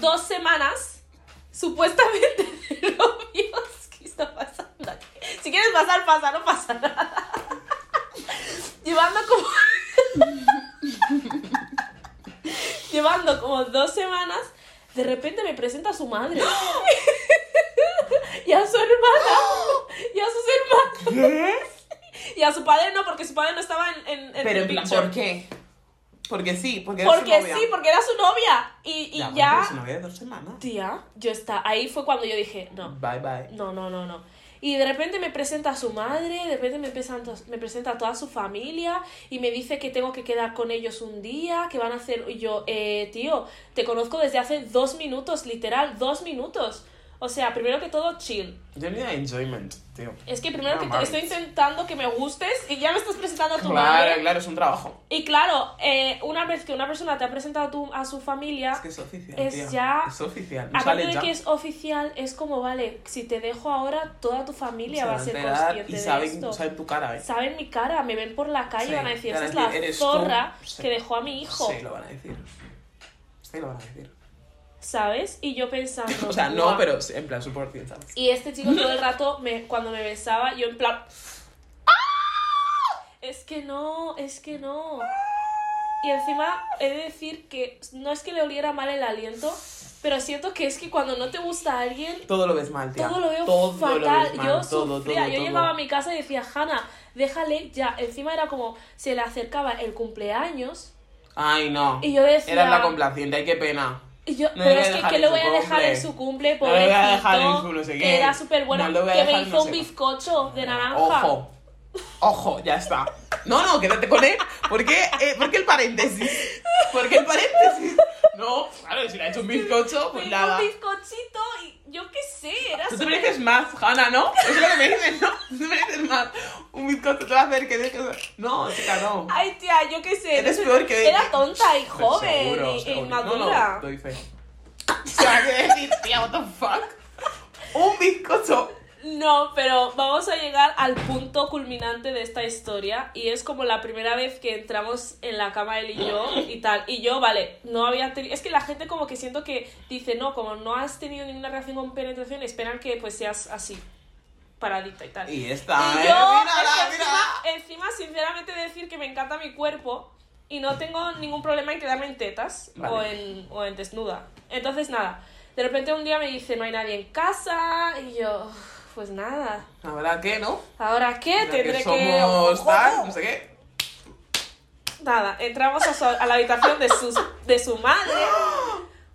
dos semanas, supuestamente [laughs] de novios, ¿qué está pasando aquí? Si quieres pasar, pasa, no pasa nada. Llevando como... [laughs] Llevando como dos semanas, de repente me presenta a su madre. [gasps] y a su hermana. [gasps] y a sus hermanos. ¿Qué? [laughs] Y a su padre no, porque su padre no estaba en, en, en Pero el en plan. ¿por qué? Porque sí, porque su Porque novia. sí, porque era su novia. Y, y Ya, ya. su novia de dos semanas. Tía, yo está. Ahí fue cuando yo dije, no, Bye bye. no, no, no, no. Y de repente me presenta a su madre, de repente me presenta, me presenta a toda su familia y me dice que tengo que quedar con ellos un día, que van a hacer... Y yo, eh, tío, te conozco desde hace dos minutos, literal, dos minutos. O sea, primero que todo, chill. Yo ni enjoyment, tío. Es que primero que Normal. todo estoy intentando que me gustes y ya me estás presentando a tu Claro, madre. claro, es un trabajo. Y claro, eh, una vez que una persona te ha presentado a, tu- a su familia, Es que es oficial, Es tía. ya- Es oficial. No aparte de ya. que es oficial, es como, vale, si te dejo ahora, toda tu familia va a ser consciente y de saben, esto. saben tu cara, ¿eh? Saben mi cara, me ven por la calle Sí, van a decir, esa es la "Eres tú". zorra Sí. que dejó a mi hijo, Sí, lo van a decir. Sí, lo van a decir. ¿Sabes? Y yo pensando... [laughs] O sea, no, pero en plan, su por cien, ¿sabes? Y este chico todo el rato, me, cuando me besaba, yo en plan... Es que no, es que no. Y encima he de decir que no es que le oliera mal el aliento, pero siento que es que cuando no te gusta alguien, Todo lo ves mal, tía. todo lo veo Todo lo fatal. ves mal, yo todo, sufría. todo, yo llegaba a mi casa y decía, Hanna, déjale ya. Encima era como, se le acercaba el cumpleaños Ay, no. y yo decía... Eras la complaciente, ay, qué pena. Yo, No pero es que, ¿qué le voy a dejar cumple. en su cumple? No le voy a dejar en pobrecito, su no sé que qué. era súper bueno, No que me hizo un sé. bizcocho de naranja. Ojo. Ojo, ya está. No, no, quédate con él. ¿Por qué, eh, ¿por qué el paréntesis? ¿Por qué el paréntesis? No, claro, si le ha hecho un bizcocho, Me pues hizo nada. un bizcochito sé, era Tú te súper- mereces más, Hanna, ¿no? [laughs] Eso es lo que me dices, ¿no? Tú te mereces más. Un bizcocho te va a hacer que dejes... No, chica, no. Ay, tía, yo qué sé. Eres peor que- Era tonta y Pues joven seguro, y, e seguro. inmadura. No, no, doy fe. [laughs] O sea, ¿qué decir, tía? What the fuck? Un bizcocho. No, pero vamos a llegar al punto culminante de esta historia y es como la primera vez que entramos en la cama él y yo y tal. Y yo, vale, no había tenido... Es que la gente como que siento que dice, no, como no has tenido ninguna relación con penetración, esperan que pues seas así, paradita y tal. Y Y está, yo, ¿eh? es Mírala, que encima, encima, sinceramente, decir que me encanta mi cuerpo y no tengo ningún problema en quedarme en tetas Vale. o, en, o en desnuda. Entonces, nada, de repente un día me dice, no hay nadie en casa y yo, pues nada. ¿Ahora qué, no? ¿Ahora qué? Tendré que que... somos tal, no sé qué. Nada, entramos a, su- a la habitación de, sus, de su madre.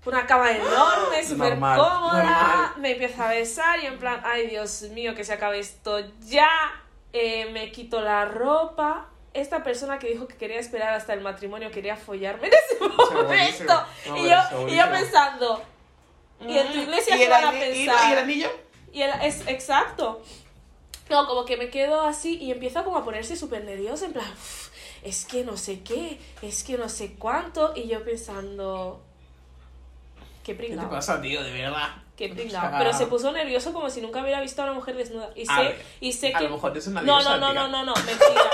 Una cama enorme, súper Normal, cómoda. normal. Me empieza a besar y en plan, ay Dios mío, que se acabe esto ya. Eh, me quito la ropa. Esta persona que dijo que quería esperar hasta el matrimonio quería follarme en ese momento. No, y, yo, y yo pensando, ¿y en tu iglesia ¿Y qué van a pensar? ¿Y el anillo? Y el- es exacto. No, como que me quedo así y empieza como a ponerse súper nerviosa, en plan, "Uf, es que no sé qué, es que no sé cuánto, y yo pensando, qué ¿Qué te pringado, pasa, tío? De verdad. qué [laughs] pringado. Pero se puso nervioso como si nunca hubiera visto a una mujer desnuda. Y A sé, ver, y sé a que... lo mejor es una no, no, no, no, no, no, mentira.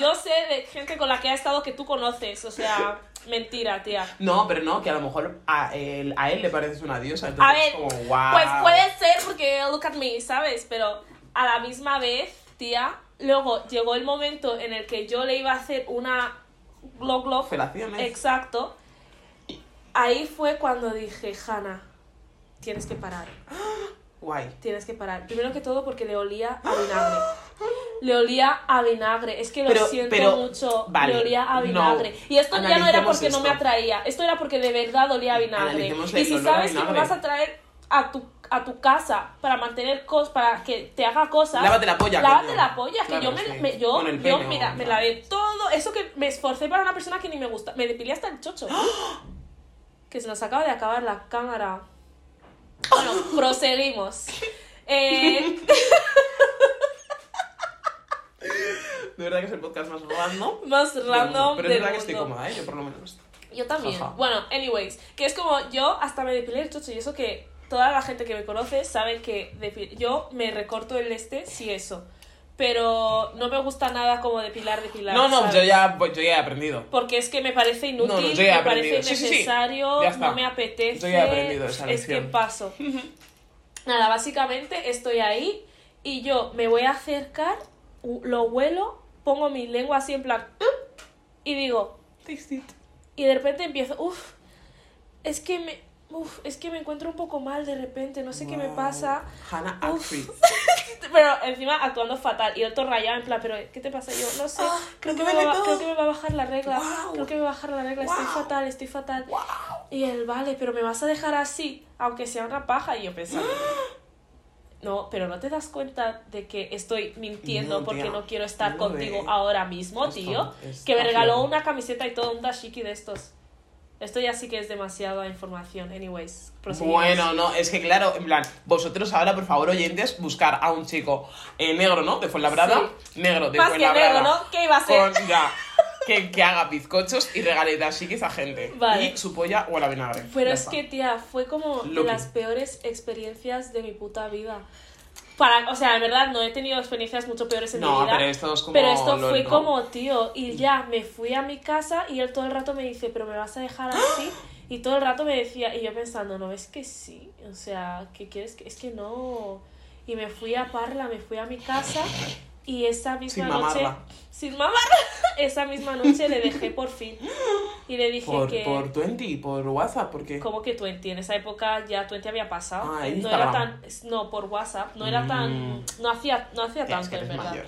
Yo sé de gente con la que ha estado que tú conoces, o sea, [laughs] mentira, tía. No, pero no, que a lo mejor a él, a él le pareces una diosa. A Entonces ver, es como, wow. pues puede ser porque look at me, ¿sabes? Pero a la misma vez, tía, luego llegó el momento en el que yo le iba a hacer una glow glow. Felaciones. Exacto. Ahí fue cuando dije, Hanna, tienes que parar. [gasps] Guay. Tienes que parar. Primero que todo porque le olía a vinagre. Le olía a vinagre. Es que lo Pero- siento pero, mucho. vale, le olía a no. vinagre. Y esto ya no era porque no me esto. atraía. Esto era porque de verdad olía a vinagre. Y si sabes que me vas a traer a tu, a tu casa para mantener cosas, para que te haga cosas. Lávate la polla, Lávate coño. la polla. Que Claro, yo me, sí. me- yo, el yo, pene, mira, me lavé todo. Eso que me esforcé para una persona que ni me gusta. Me depilé hasta el chocho. [gasps] que se nos acaba de acabar la cámara. Bueno, proseguimos. Eh, [laughs] De verdad que es el podcast más random. [laughs] Más random. Pero es verdad que estoy cómoda, ¿eh? Yo por lo menos. Yo también. Bueno, anyways, que es como yo hasta me depilé el chocho y eso que toda la gente que me conoce sabe que yo me recorto el este si eso. Pero no me gusta nada como depilar, depilar. No, no, ¿sabes? yo ya, yo ya he aprendido. Porque es que me parece inútil, No, no, yo ya he me parece aprendido. Sí, sí, sí. innecesario, no me apetece. Yo ya he aprendido esa es que lección. paso. [laughs] Nada, básicamente estoy ahí y yo me voy a acercar, lo huelo, pongo mi lengua así en plan "Uh", y digo, Taste it. y de repente empiezo, uff, es que me, uf, es que me encuentro un poco mal de repente, no sé qué me pasa. Hannah actriz. [laughs] Pero encima actuando fatal y todo rayado en plan, pero ¿qué te pasa? Yo no sé, Ah, creo, que me va, todo. creo que me va a bajar la regla, creo que me va a bajar la regla, estoy fatal, estoy fatal. Y él, vale, pero me vas a dejar así, aunque sea una paja. Y yo pensando, [gasps] no, pero no te das cuenta de que estoy mintiendo No, porque tía. no quiero estar No, contigo eh. ahora mismo, Esto tío. Que me regaló una camiseta y todo, un dashiki de estos. Esto ya sí que es demasiada información. Anyways. Bueno, no, es que claro, en plan, vosotros ahora, por favor, oyentes, buscar a un chico eh, negro, ¿no? De Fuenlabrada. Negro, de Más que Fuenlabrada. negro, ¿no? ¿Qué iba a ser? Con, ya, que, que haga bizcochos y regale dashikis a gente. Vale. Y su polla o la vinagre. Pero Ya es está. que, tía, fue como de las peores experiencias de mi puta vida. Para, o sea, en verdad no he tenido experiencias mucho peores en mi No, vida. pero esto es como Pero esto LOL, fue ¿no? como, tío, y ya me fui a mi casa y él todo el rato me dice, pero me vas a dejar así. Y todo el rato me decía, y yo pensando, no, es que sí. O sea, ¿qué quieres? que Es que no. Y me fui a Parla, me fui a mi casa y esa misma Sin noche. mamarla. Sin mamarla. Esa misma noche le dejé por fin. Y le dije Por, que. por 20, por WhatsApp, porque. Como que Twenty, en esa época ya Twenty había pasado. Ah, no era tan. No, por WhatsApp. No era tan. Mm. No hacía, no hacía tanto, en verdad. mayor.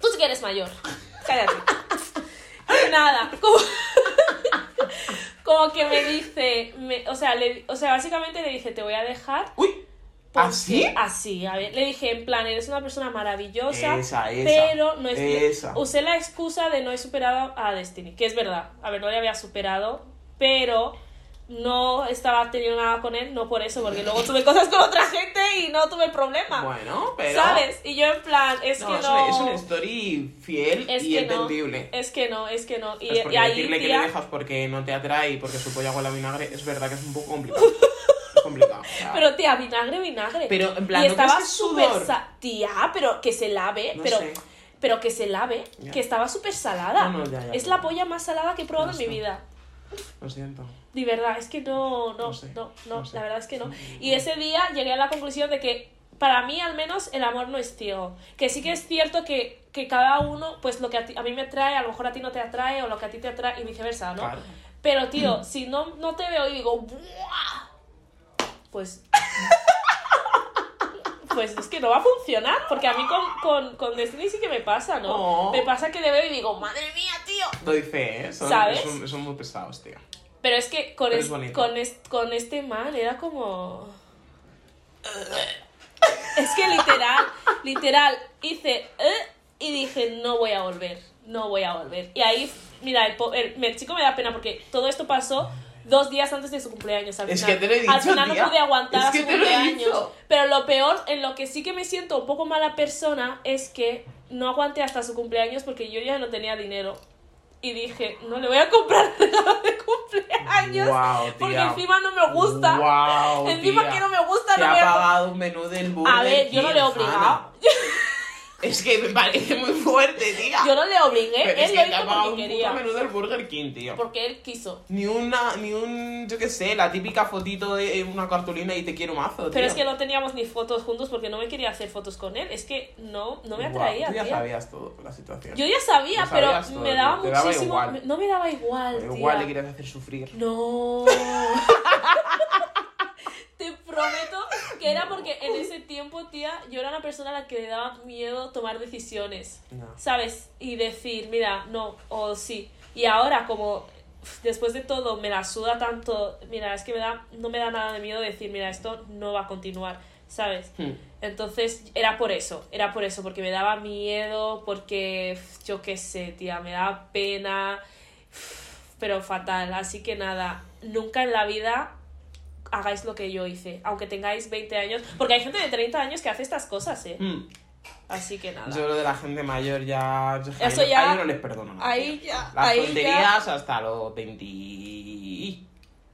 Tú sí que eres mayor. Cállate. [laughs] Y nada, como, [laughs] como que me dice, me- o, sea, le, o sea, básicamente le dije, te voy a dejar. Uy, ¿así? Así, a ver, le dije, en plan, eres una persona maravillosa, Esa, esa, pero no es... esa. Usé la excusa de no he superado a Destiny, que es verdad, a ver, no le había superado, pero no estaba teniendo nada con él, no por eso, porque luego tuve [laughs] cosas con otra gente y no tuve problema. Bueno, pero. ¿Sabes? Y yo en plan, es No, que es, no... una, es una story fiel Es y que no, entendible. es que no, es que no. Y, Es porque y ahí, decirle que tía, le dejas porque no te atrae y porque su polla huele a vinagre es verdad que es un poco complicado. [laughs] complicado. [laughs] Pero tía, vinagre, vinagre. Pero, en plan, y ¿no estaba es súper Tía, pero que se lave, No pero sé. pero que se lave, Ya. que estaba súper salada. No, no, ya, ya, es la polla más salada que he probado en mi vida. Lo siento. De verdad, es que no, no, No no, sé, no, no sé. la verdad es que no. Y ese día llegué a la conclusión de que para mí al menos el amor no es ciego. Que sí que es cierto que, que cada uno, pues lo que a, ti- a mí me atrae, a lo mejor a ti no te atrae, o lo que a ti te atrae y viceversa, ¿no? Claro. Pero tío, si no, no te veo y digo, "Buah", pues... Pues es que no va a funcionar, porque a mí con, con, con Destiny sí que me pasa, ¿no? Oh. Me pasa que le veo y digo, madre mía, tío. Doy fe, ¿eh? Son, ¿Sabes? Son, son muy pesados, tío. Pero es que con, es- con, es- con este man era como... Es que literal, literal, hice... "Eh", y dije, no voy a volver, no voy a volver. Y ahí, mira, el, el- el chico me da pena porque todo esto pasó dos días antes de su cumpleaños. Al Es final, que te lo he dicho, al final tía. no pude aguantar Es que su te lo he cumpleaños. dicho. Pero lo peor, en lo que sí que me siento un poco mala persona, es que no aguanté hasta su cumpleaños porque yo ya no tenía dinero. Y dije, no le voy a comprar [laughs] regalo de cumpleaños. Tía. porque encima no me gusta. Guau, encima tía. que no me gusta, Te no ha voy a pagado un menú del A ver, yo no le he obligado. [laughs] Es que me parece muy fuerte, tía. Yo no le obligué, Pero es él que lo hizo porque un quería. puto menú del Burger King, tío. Porque él quiso. Ni una, ni un, yo qué sé, la típica fotito de una cartulina y te quiero mazo, tío. Pero es que no teníamos ni fotos juntos porque no me quería hacer fotos con él. Es que no, no me atraía, Tú ya tía. sabías todo la situación. Yo ya sabía, pero todo, me daba tío. Te daba muchísimo. No me daba igual, tía. Igual le quieres hacer sufrir. No. [laughs] Te prometo que era porque en ese tiempo, tía, yo era una persona a la que le daba miedo tomar decisiones. No. ¿Sabes? Y decir, mira, no, o sí. Y ahora, como después de todo me la suda tanto, mira, es que me da, no me da nada de miedo decir, mira, esto no va a continuar, ¿sabes? Hmm. Entonces era por eso, era por eso, porque me daba miedo, porque yo qué sé, tía, me daba pena, pero fatal. Así que nada, nunca en la vida hagáis lo que yo hice, aunque tengáis 20 años, porque hay gente de 30 años que hace estas cosas, ¿eh? Hmm. Así que nada. Yo lo de la gente mayor ya. Eso ahí, ya- ahí no les perdono nada. ahí ya- Las ahí ya- tonterías hasta los 20.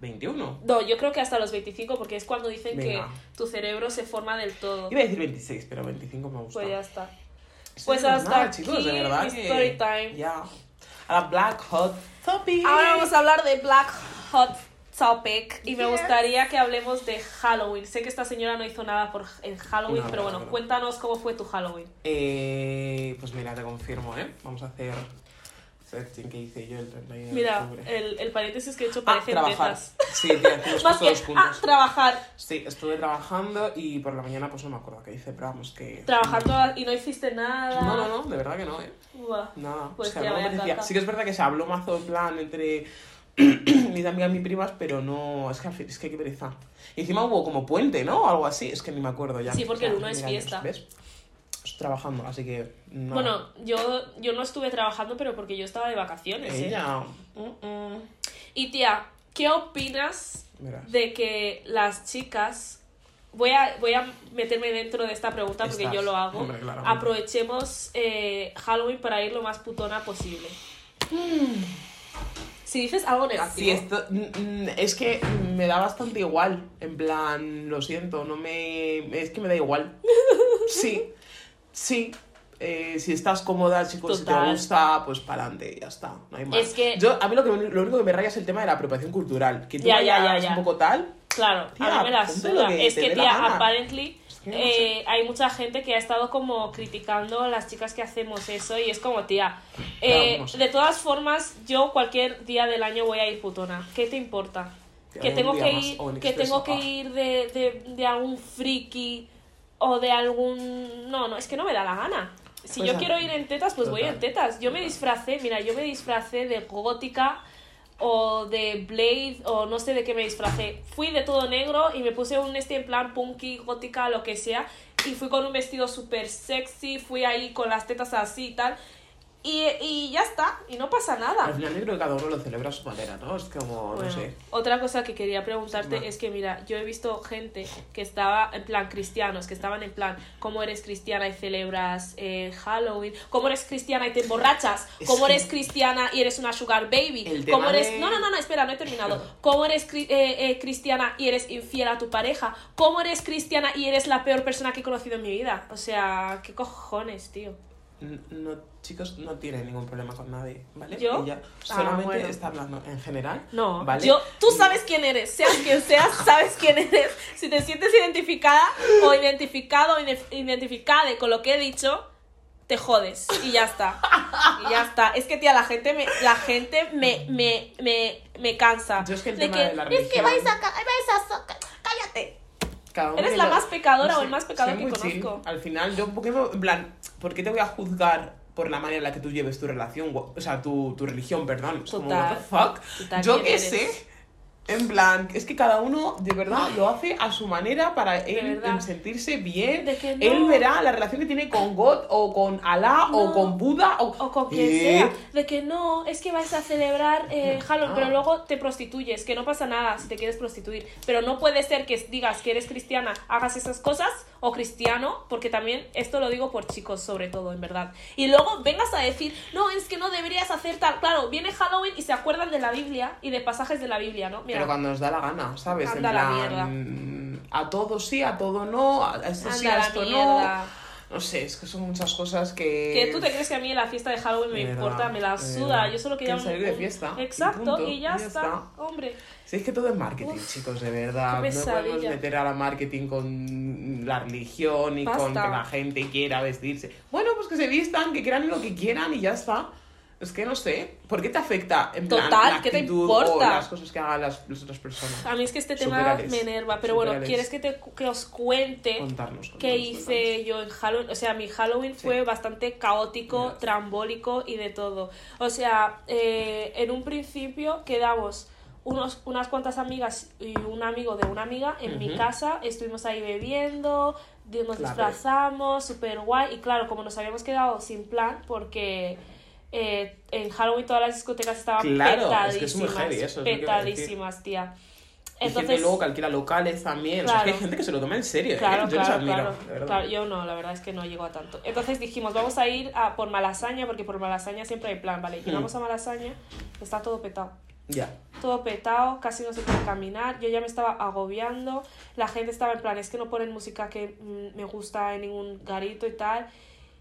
21. No, yo creo que hasta los 25, porque es cuando dicen Venga. que tu cerebro se forma del todo. Iba a decir 26, pero 25 me gusta. Pues ya está. Sí, Pues de hasta verdad, aquí chicos, de verdad mi que- story time. Ya. A la Black Hot Topic. Ahora vamos a hablar de Black Hot Topic y me Yes. gustaría que hablemos de Halloween. Sé que esta señora no hizo nada por en Halloween, No, pero no, bueno, no. cuéntanos cómo fue tu Halloween. Eh, pues mira, te confirmo, ¿eh? Vamos a hacer searching que hice yo el 31 de Mira, octubre. el, el paréntesis que he hecho Ah, parece trabajar. tetas. Sí, tía, hacemos [laughs] Más que todos ah, trabajar, Sí, estuve trabajando y por la mañana pues no me acuerdo qué hice, pero vamos que... trabajando y no hiciste nada. No, no, no, de verdad que no, ¿eh? Buah. Nada. Pues o sea, tía, no me vaya apetecía. caca. Sí que es verdad que se habló mazo en plan entre [clears throat] mis amigas mis primas, pero no... Es que, es que qué pereza. Y encima hubo como puente, ¿no? Algo así, es que ni me acuerdo ya. Sí, porque el O sea, uno es mil años, fiesta. ¿Ves? Estoy trabajando, así que... nada. Bueno, yo, yo no estuve trabajando, pero porque yo estaba de vacaciones. ¿eh? Ella... mm, mm. Y tía, ¿qué opinas Verás. de que las chicas voy a, voy a meterme dentro de esta pregunta porque Estás, yo lo hago. hombre, claro. Aprovechemos eh, Halloween para ir lo más putona posible. Si dices algo negativo. Esto, es que me da bastante igual. En plan, lo siento, no me. Es que me da igual. [laughs] Sí, sí. Eh, si estás cómoda, chicos, si te gusta, pues para adelante, ya está. No hay más. Es que- Yo, a mí lo, que, lo único que me raya es el tema de la apropiación cultural. Que tú ya. un poco tal. Claro, Tía, a mí me la suda. que Es que, tía, apparently que no eh, hay mucha gente que ha estado como criticando a las chicas que hacemos eso y es como, tía, eh, de todas formas, yo cualquier día del año voy a ir putona. ¿Qué te importa? Que tengo que ir, que tengo que Ah. ir de, de, de algún friki o de algún... No, no, es que no me da la gana. Si Pues yo a- quiero ir en tetas, pues voy en tetas. Yo me disfracé, mira, yo me disfracé de gótica o de Blade o no sé de qué me disfracé. Fui de todo negro y me puse un este en plan punky, gótica, lo que sea. Y fui con un vestido súper sexy, fui ahí con las tetas así y tal. Y, y ya está, y no pasa nada. Al final yo creo que cada uno lo celebra a su manera, ¿no? Es como, Bueno, no sé. otra cosa que quería preguntarte Vale. es que, mira, yo he visto gente que estaba en plan cristianos, que estaban en plan, ¿cómo eres cristiana y celebras eh, Halloween? ¿Cómo eres cristiana y te emborrachas? ¿Cómo eres cristiana y eres una sugar baby? ¿Cómo eres... de- No, no, no, no, espera, no he terminado. ¿Cómo eres cri- eh, eh, cristiana y eres infiel a tu pareja? ¿Cómo eres cristiana y eres la peor persona que he conocido en mi vida? O sea, ¿qué cojones, tío? No, chicos, no tiene ningún problema con nadie, ¿vale? ¿Yo? Ella Ah, solamente bueno. está hablando en general. No, ¿vale? yo, tú sabes quién eres, seas quien seas, sabes quién eres. Si te sientes identificada o identificado o identificada con lo que he dicho, te jodes y ya está. Y ya está. Es que tía, la gente me, la gente me, me, me, me cansa. Yo es que el tema de la es que vais a, vais a. Cada uno Eres la más pecadora no o el más pecador que chill. conozco. Al final, yo, ¿por qué, me- en plan, ¿por qué te voy a juzgar por la manera en la que tú lleves tu relación? O sea, tu, tu religión, perdón. Como, what the fuck? Total, yo ¿quién qué eres? sé. En plan, es que cada uno de verdad lo hace a su manera para él sentirse bien. De que no. Él verá la relación que tiene con God o con Alá o con Buda o, O con quien ¿Eh? sea, de que no, es que vais a celebrar eh, Halloween, Ah. pero luego te prostituyes, que no pasa nada si te quieres prostituir. Pero no puede ser que digas que eres cristiana, hagas esas cosas, o cristiano, porque también esto lo digo por chicos, sobre todo, en verdad. Y luego vengas a decir, no, es que no deberías hacer tal. Claro, viene Halloween y se acuerdan de la Biblia y de pasajes de la Biblia, ¿no? Mira, Pero cuando nos da la gana, ¿sabes? Anda en la plan, a todo sí, a todo no, a esto sí, anda a la esto mierda. no. No sé, es que son muchas cosas que... Que tú te crees que a mí la fiesta de Halloween me importa, me la suda. Yo solo quería Quieres salir de fiesta, y Exacto, punto, y ya, y ya está. está. Hombre. Sí, es que todo es marketing, Uf, chicos, de verdad. No podemos meter a la marketing con la religión y con Basta. que la gente quiera vestirse. Bueno, pues que se vistan, que quieran lo que quieran y ya está. Es que no sé, ¿por qué te afecta en plan Total, la ¿qué te importa? o las cosas que hagan las, las otras personas? A mí es que este tema Superales. me enerva, pero bueno. ¿quieres que, te, que os cuente Contarnos. qué contarnos, hice yo en Halloween? O sea, mi Halloween Sí. fue bastante caótico, Yes. trambólico y de todo. O sea, eh, en un principio quedamos unos, unas cuantas amigas y un amigo de una amiga en mi casa, estuvimos ahí bebiendo, nos Clave. disfrazamos, súper guay, y claro, como nos habíamos quedado sin plan, porque... eh, en Halloween todas las discotecas estaban Claro, es petadísimas, que es muy heavy eso, es petadísimas, tía. Y gente Entonces- luego que alquila locales también. O sea, es que hay Claro. gente que se lo toma en serio. ¿eh? Claro, Yo los claro, admiro, claro. Claro, Yo no, la verdad es que no llego a tanto. Entonces dijimos, vamos a ir a por Malasaña, porque por Malasaña siempre hay plan, ¿vale? Llegamos a Malasaña, está todo petado. Ya. Todo petado, casi no se puede caminar. Yo ya me estaba agobiando. La gente estaba en plan, es que no ponen música que mm, me gusta en ningún garito y tal.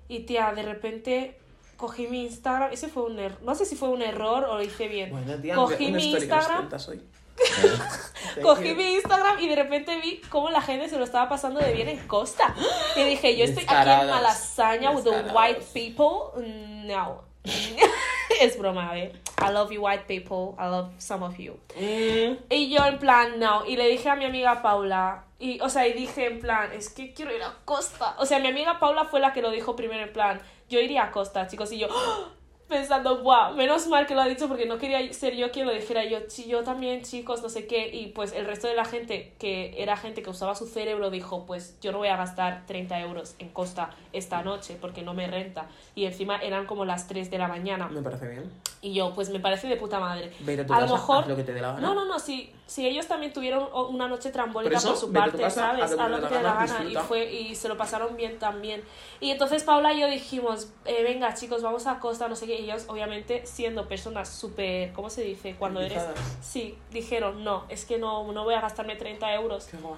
Y tía, de repente cogí mi Instagram. Ese fue un error. No sé si fue un error o lo hice bien. Bueno, tía, cogí mi Instagram. hoy. [laughs] Cogí mi Instagram y de repente vi cómo la gente se lo estaba pasando de bien en Costa. Y dije, yo estoy aquí en. Malasaña with the white people. No. [laughs] es broma, ¿eh? I love you white people. I love some of you. Mm, Y yo en plan, no. Y le dije a mi amiga Paula. Y, o sea, y dije en plan, es que quiero ir a Costa. O sea, mi amiga Paula fue la que lo dijo primero en plan, yo iría a Costa, chicos. Y yo [gasps] pensando, buah, menos mal que lo ha dicho porque no quería ser yo quien lo dijera. Yo, yo también, chicos, no sé qué. Y pues el resto de la gente, que era gente que usaba su cerebro, dijo, pues yo no voy a gastar 30 euros en Costa esta noche porque no me renta. Y encima eran como las 3 de la mañana. me parece bien. Y yo, pues me parece de puta madre. Vete a tu a lo casa, mejor. haz lo que te dé la gana. No, no, no, si, si ellos también tuvieron una noche trambólica Por eso, por su parte, casa, ¿sabes? haz lo que A te lo dé que la te dé la gana. Y, fue, y se lo pasaron bien también. Y entonces Paula y yo dijimos, eh, venga chicos, vamos a Costa, no sé qué. Y ellos, obviamente, siendo personas súper, ¿cómo se dice? Cuando eres... Sí, dijeron, no, es que no, no voy a gastarme 30 euros. Qué guay.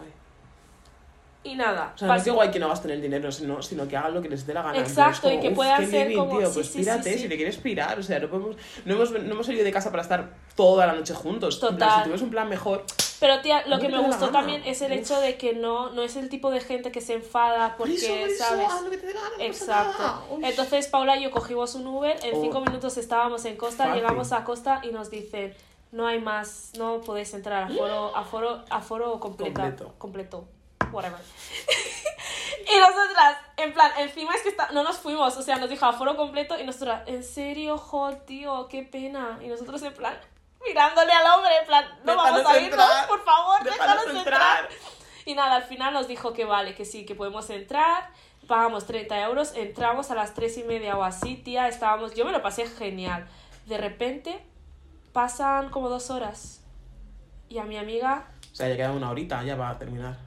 Y nada. O sea, no es que guay que no gasten el dinero, sino, sino que hagan lo que les dé la gana. Exacto, Entonces, y que puedan ser living, como- tío, sí, pues sí, sí, pírate, sí. si te quieres pirar. O sea, no, podemos, no, hemos, no hemos salido de casa para estar toda la noche juntos. Total. Si tuvieras un plan mejor, Pero tía, lo No que me gustó también es el Uf. hecho de que no, no es el tipo de gente que se enfada por porque, eso, por eso, ¿sabes? haz lo que te dé la gana, no Exacto. Entonces Paula y yo cogimos un Uber, en Oh. cinco minutos estábamos en Costa, Fácil. llegamos a Costa y nos dicen, no hay más, no podéis entrar, aforo, [gasps] aforo, aforo completa, Completo. completo, [laughs] whatever. y nosotras, en plan, encima es que está, no nos fuimos, o sea, nos dijo aforo completo y nosotras, en serio, jo, tío, qué pena. Y nosotros en plan, mirándole al hombre, en plan, no Déjanos vamos a irnos, entrar. por favor, Déjanos déjanos entrar. entrar. Y nada, al final nos dijo que vale, que sí, que podemos entrar. Pagamos 30 euros, entramos a las 3 y media o así, tía, estábamos, yo me lo pasé genial. De repente pasan como dos horas y a mi amiga, o sea, ya queda una horita, ya va a terminar.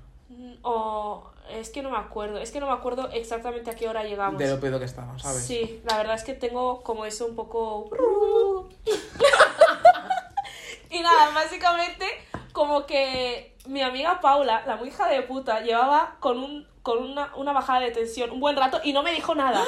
Mm, o es que no me acuerdo, es que no me acuerdo exactamente a qué hora llegamos. De lo pedo que estaba, ¿sabes? Sí, la verdad es que tengo como eso un poco... [laughs] y nada, básicamente como que mi amiga Paula, la muy hija de puta, llevaba con, un, con una, una bajada de tensión un buen rato y no me dijo nada.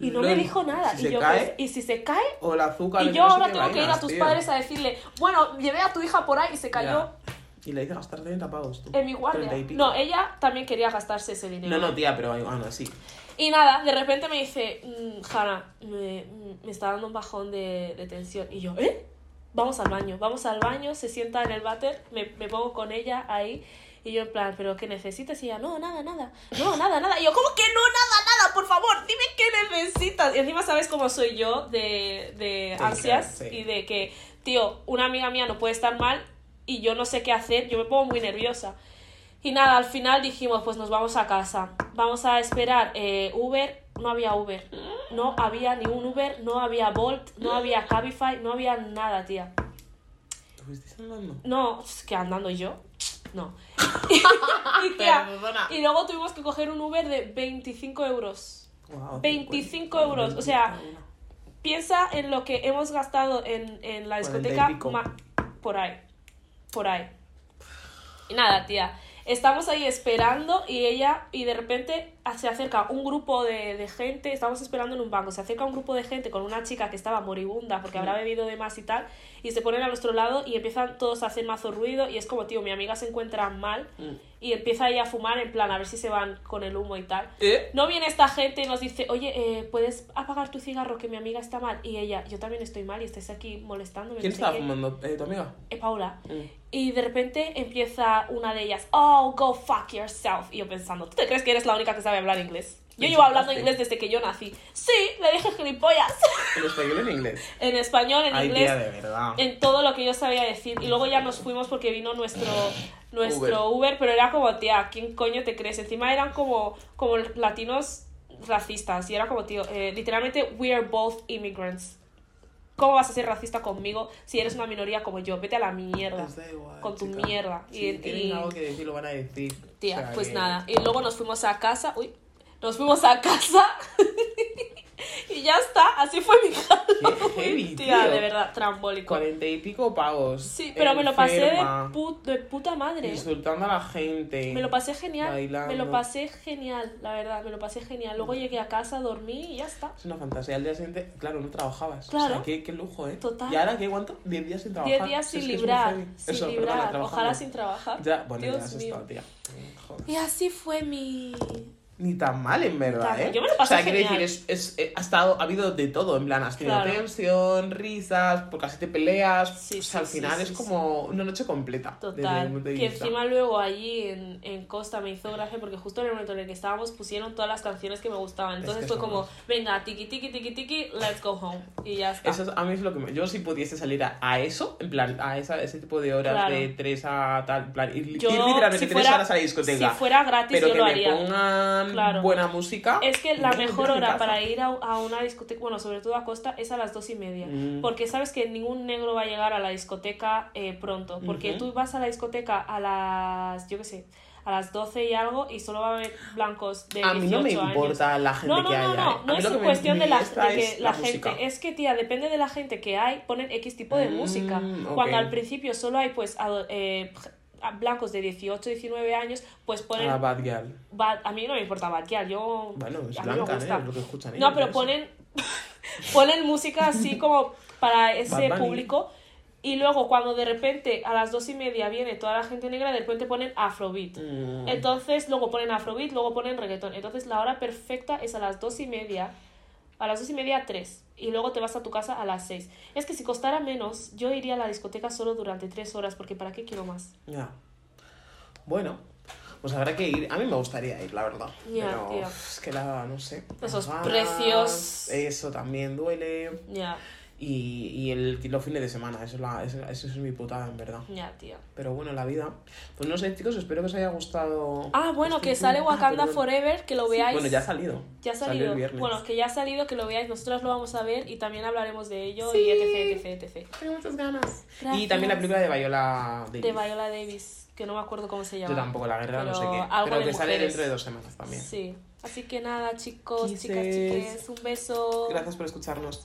Y no me dijo nada. Si y yo, cae, pues, y si se cae, O el azúcar. y yo no ahora tengo que ir a tus tío. padres a decirle, bueno, llevé a tu hija por ahí y se cayó Ya. Y le hice gastar 30 pavos tú. en mi guardia. 30 y pico. No, ella también quería gastarse ese dinero. No, no, tía, pero bueno, sí. Y nada, de repente me dice, mm, Hanna, me, me está dando un bajón de, de tensión. Y yo, ¿eh? Vamos al baño, vamos al baño, se sienta en el váter, me, me pongo con ella ahí. Y yo en plan, ¿pero qué necesitas? Y ella, no, nada, nada. No, nada, nada. Y yo, ¿cómo que no, nada, nada? Por favor, dime qué necesitas. Y encima sabes cómo soy yo de, de Sí, ansias claro, sí. y de que, tío, una amiga mía no puede estar mal y yo no sé qué hacer, yo me pongo muy nerviosa. Y nada, al final dijimos, pues nos vamos a casa. Vamos a esperar eh, Uber. No había Uber. No había ni un Uber, no había Bolt, no había Cabify, no había nada, tía. ¿Te fuisteis andando? No, es que andando yo. No. [laughs] y, tía, y luego tuvimos que coger un Uber de 25 euros. Wow, 25 euros, o sea, Piensa en lo que hemos gastado en, en la 40 y discoteca. por ahí. Por ahí. Y nada, tía. Estamos ahí esperando y ella, y de repente se acerca un grupo de, de gente, estamos esperando en un banco, se acerca un grupo de gente con una chica que estaba moribunda porque habrá bebido de más y tal, y se ponen a nuestro lado y empiezan todos a hacer mazo ruido y es como, tío, mi amiga se encuentra mal Mm. Y empieza ella a fumar en plan a ver si se van con el humo y tal. ¿Eh? No viene esta gente y nos dice, oye, eh, ¿puedes apagar tu cigarro que mi amiga está mal? Y ella, yo también estoy mal y estáis aquí molestándome. ¿Quién no sé qué". fumando? ¿Eh, ¿Tu amiga? Eh, Paula. Mm. Y de repente empieza una de ellas, oh, go fuck yourself. Y yo pensando, ¿tú te crees que eres la única que sabe hablar inglés? Yo llevo hablando inglés desde que yo nací. Sí, le dije gilipollas. ¿En español en inglés? [laughs] en español, en Ay, inglés, tía, de verdad. en todo lo que yo sabía decir. Y luego ya nos fuimos porque vino nuestro, nuestro Uber. pero era como, tía, ¿quién coño te crees? Encima eran como, como latinos racistas. Y era como, tío, eh, literalmente, we are both immigrants. ¿Cómo vas a ser racista conmigo si eres una minoría como yo? Vete a la mierda. Da igual, Con tu chica. mierda. Si Y- tienen y- algo que decir, lo van a decir. Tía, O sea pues que- nada. Y luego nos fuimos a casa. Uy, nos fuimos a casa. [laughs] y ya está. Así fue mi Halloween, heavy, tía. tío. De verdad, trambólico. Cuarenta y pico pavos. Sí, pero me lo pasé de, puta madre. Insultando a la gente. Me lo pasé genial. Bailando. Me lo pasé genial, la verdad. Me lo pasé genial. Luego llegué a casa, dormí y ya está. Es una fantasía. Al día siguiente, claro, no trabajabas. Claro. O sea, qué, qué lujo, ¿eh? Total. ¿Y ahora qué? ¿Cuánto? ¿Diez días sin trabajar? Diez días sin es librar. Sin Eso, librar. perdona. Ojalá sin trabajar. Ya, bueno, Dios ya has mío. estado, tía. Joder. Y así fue mi. Ni tan mal, en verdad, ¿eh? yo me lo pasé O sea, quiero genial. decir, es, es, eh, ha, estado, ha habido de todo, en plan, has tenido Claro. tensión, risas, por casi te peleas. Sí, o sí, sea, al final sí, es como una noche completa. desde mi Total. Que vista. encima luego allí en, en Costa me hizo gracia porque justo en el momento en el que estábamos pusieron todas las canciones que me gustaban. Entonces que fue somos- como, venga, tiki tiki tiki tiki, let's go home. Y ya está. Eso es- a mí es lo que me... Yo si pudiese salir a, a eso, en plan, a esa, ese tipo de horas Claro. de tres a tal, plan, ir, Yo, ir literalmente si fuera- horas a la discoteca. si fuera gratis, pero yo que lo me haría. pongan Claro. buena música. Es que la no, mejor hora para ir a, a una discoteca, bueno, sobre todo a Costa, es a las dos y media. Mm. Porque sabes que ningún negro va a llegar a la discoteca eh, pronto. Porque Ujú. tú vas a la discoteca a las, yo qué sé, a las 12 y algo y solo va a haber blancos de 18 A mí no me años. importa la gente No, no, que no, haya. no, ¿eh? A no mí es cuestión de la, de que la, música. gente, es que tía, depende de la gente que hay, ponen X tipo de Mm, música. ok. Cuando al principio solo hay pues eh, blancos de 18, 19 años, pues ponen Ah, Bad Girl. Bad- a mí no me importa Bad yo Bueno, es a mí me gusta. ¿eh? Es lo que escuchan no, ellos, pero por eso. ponen [laughs] ponen música así como para ese público y luego cuando de repente a las dos y media viene toda la gente negra, de repente ponen Afrobeat. Mm. Entonces luego ponen Afrobeat, luego ponen reggaetón. Entonces la hora perfecta es a las dos y media, a las dos y media tres. Y luego te vas a tu casa a las seis. Es que si costara menos, yo iría a la discoteca solo durante tres horas, porque ¿para qué quiero más? Ya. Bueno, pues habrá que ir. A mí me gustaría ir, la verdad. Pero es que la, no sé. Esos precios. Eso también duele. Ya, Y, y el, los fines de semana, eso es, la, eso, eso es mi putada, en verdad. ya, tía. Pero bueno, la vida. Pues no sé, chicos, espero que os haya gustado. Ah, bueno, este que sale Ah, Wakanda perdón. Forever, que lo Sí, veáis. Bueno, ya ha salido. Ya ha Salió salido. el. Bueno, que ya ha salido, que lo veáis. Nosotras lo vamos a ver y también hablaremos de ello Sí. y etc, etc, etc. Tengo muchas ganas. Gracias. Y también la película de Viola Davis. De Viola Davis, que no me acuerdo cómo se llama. Yo tampoco, la guerra, no sé qué. algo Pero que sale mujeres. dentro de dos semanas también. Sí. Así que nada, chicos, Kisses. chicas, chiques, un beso. Gracias por escucharnos.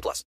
18 plus.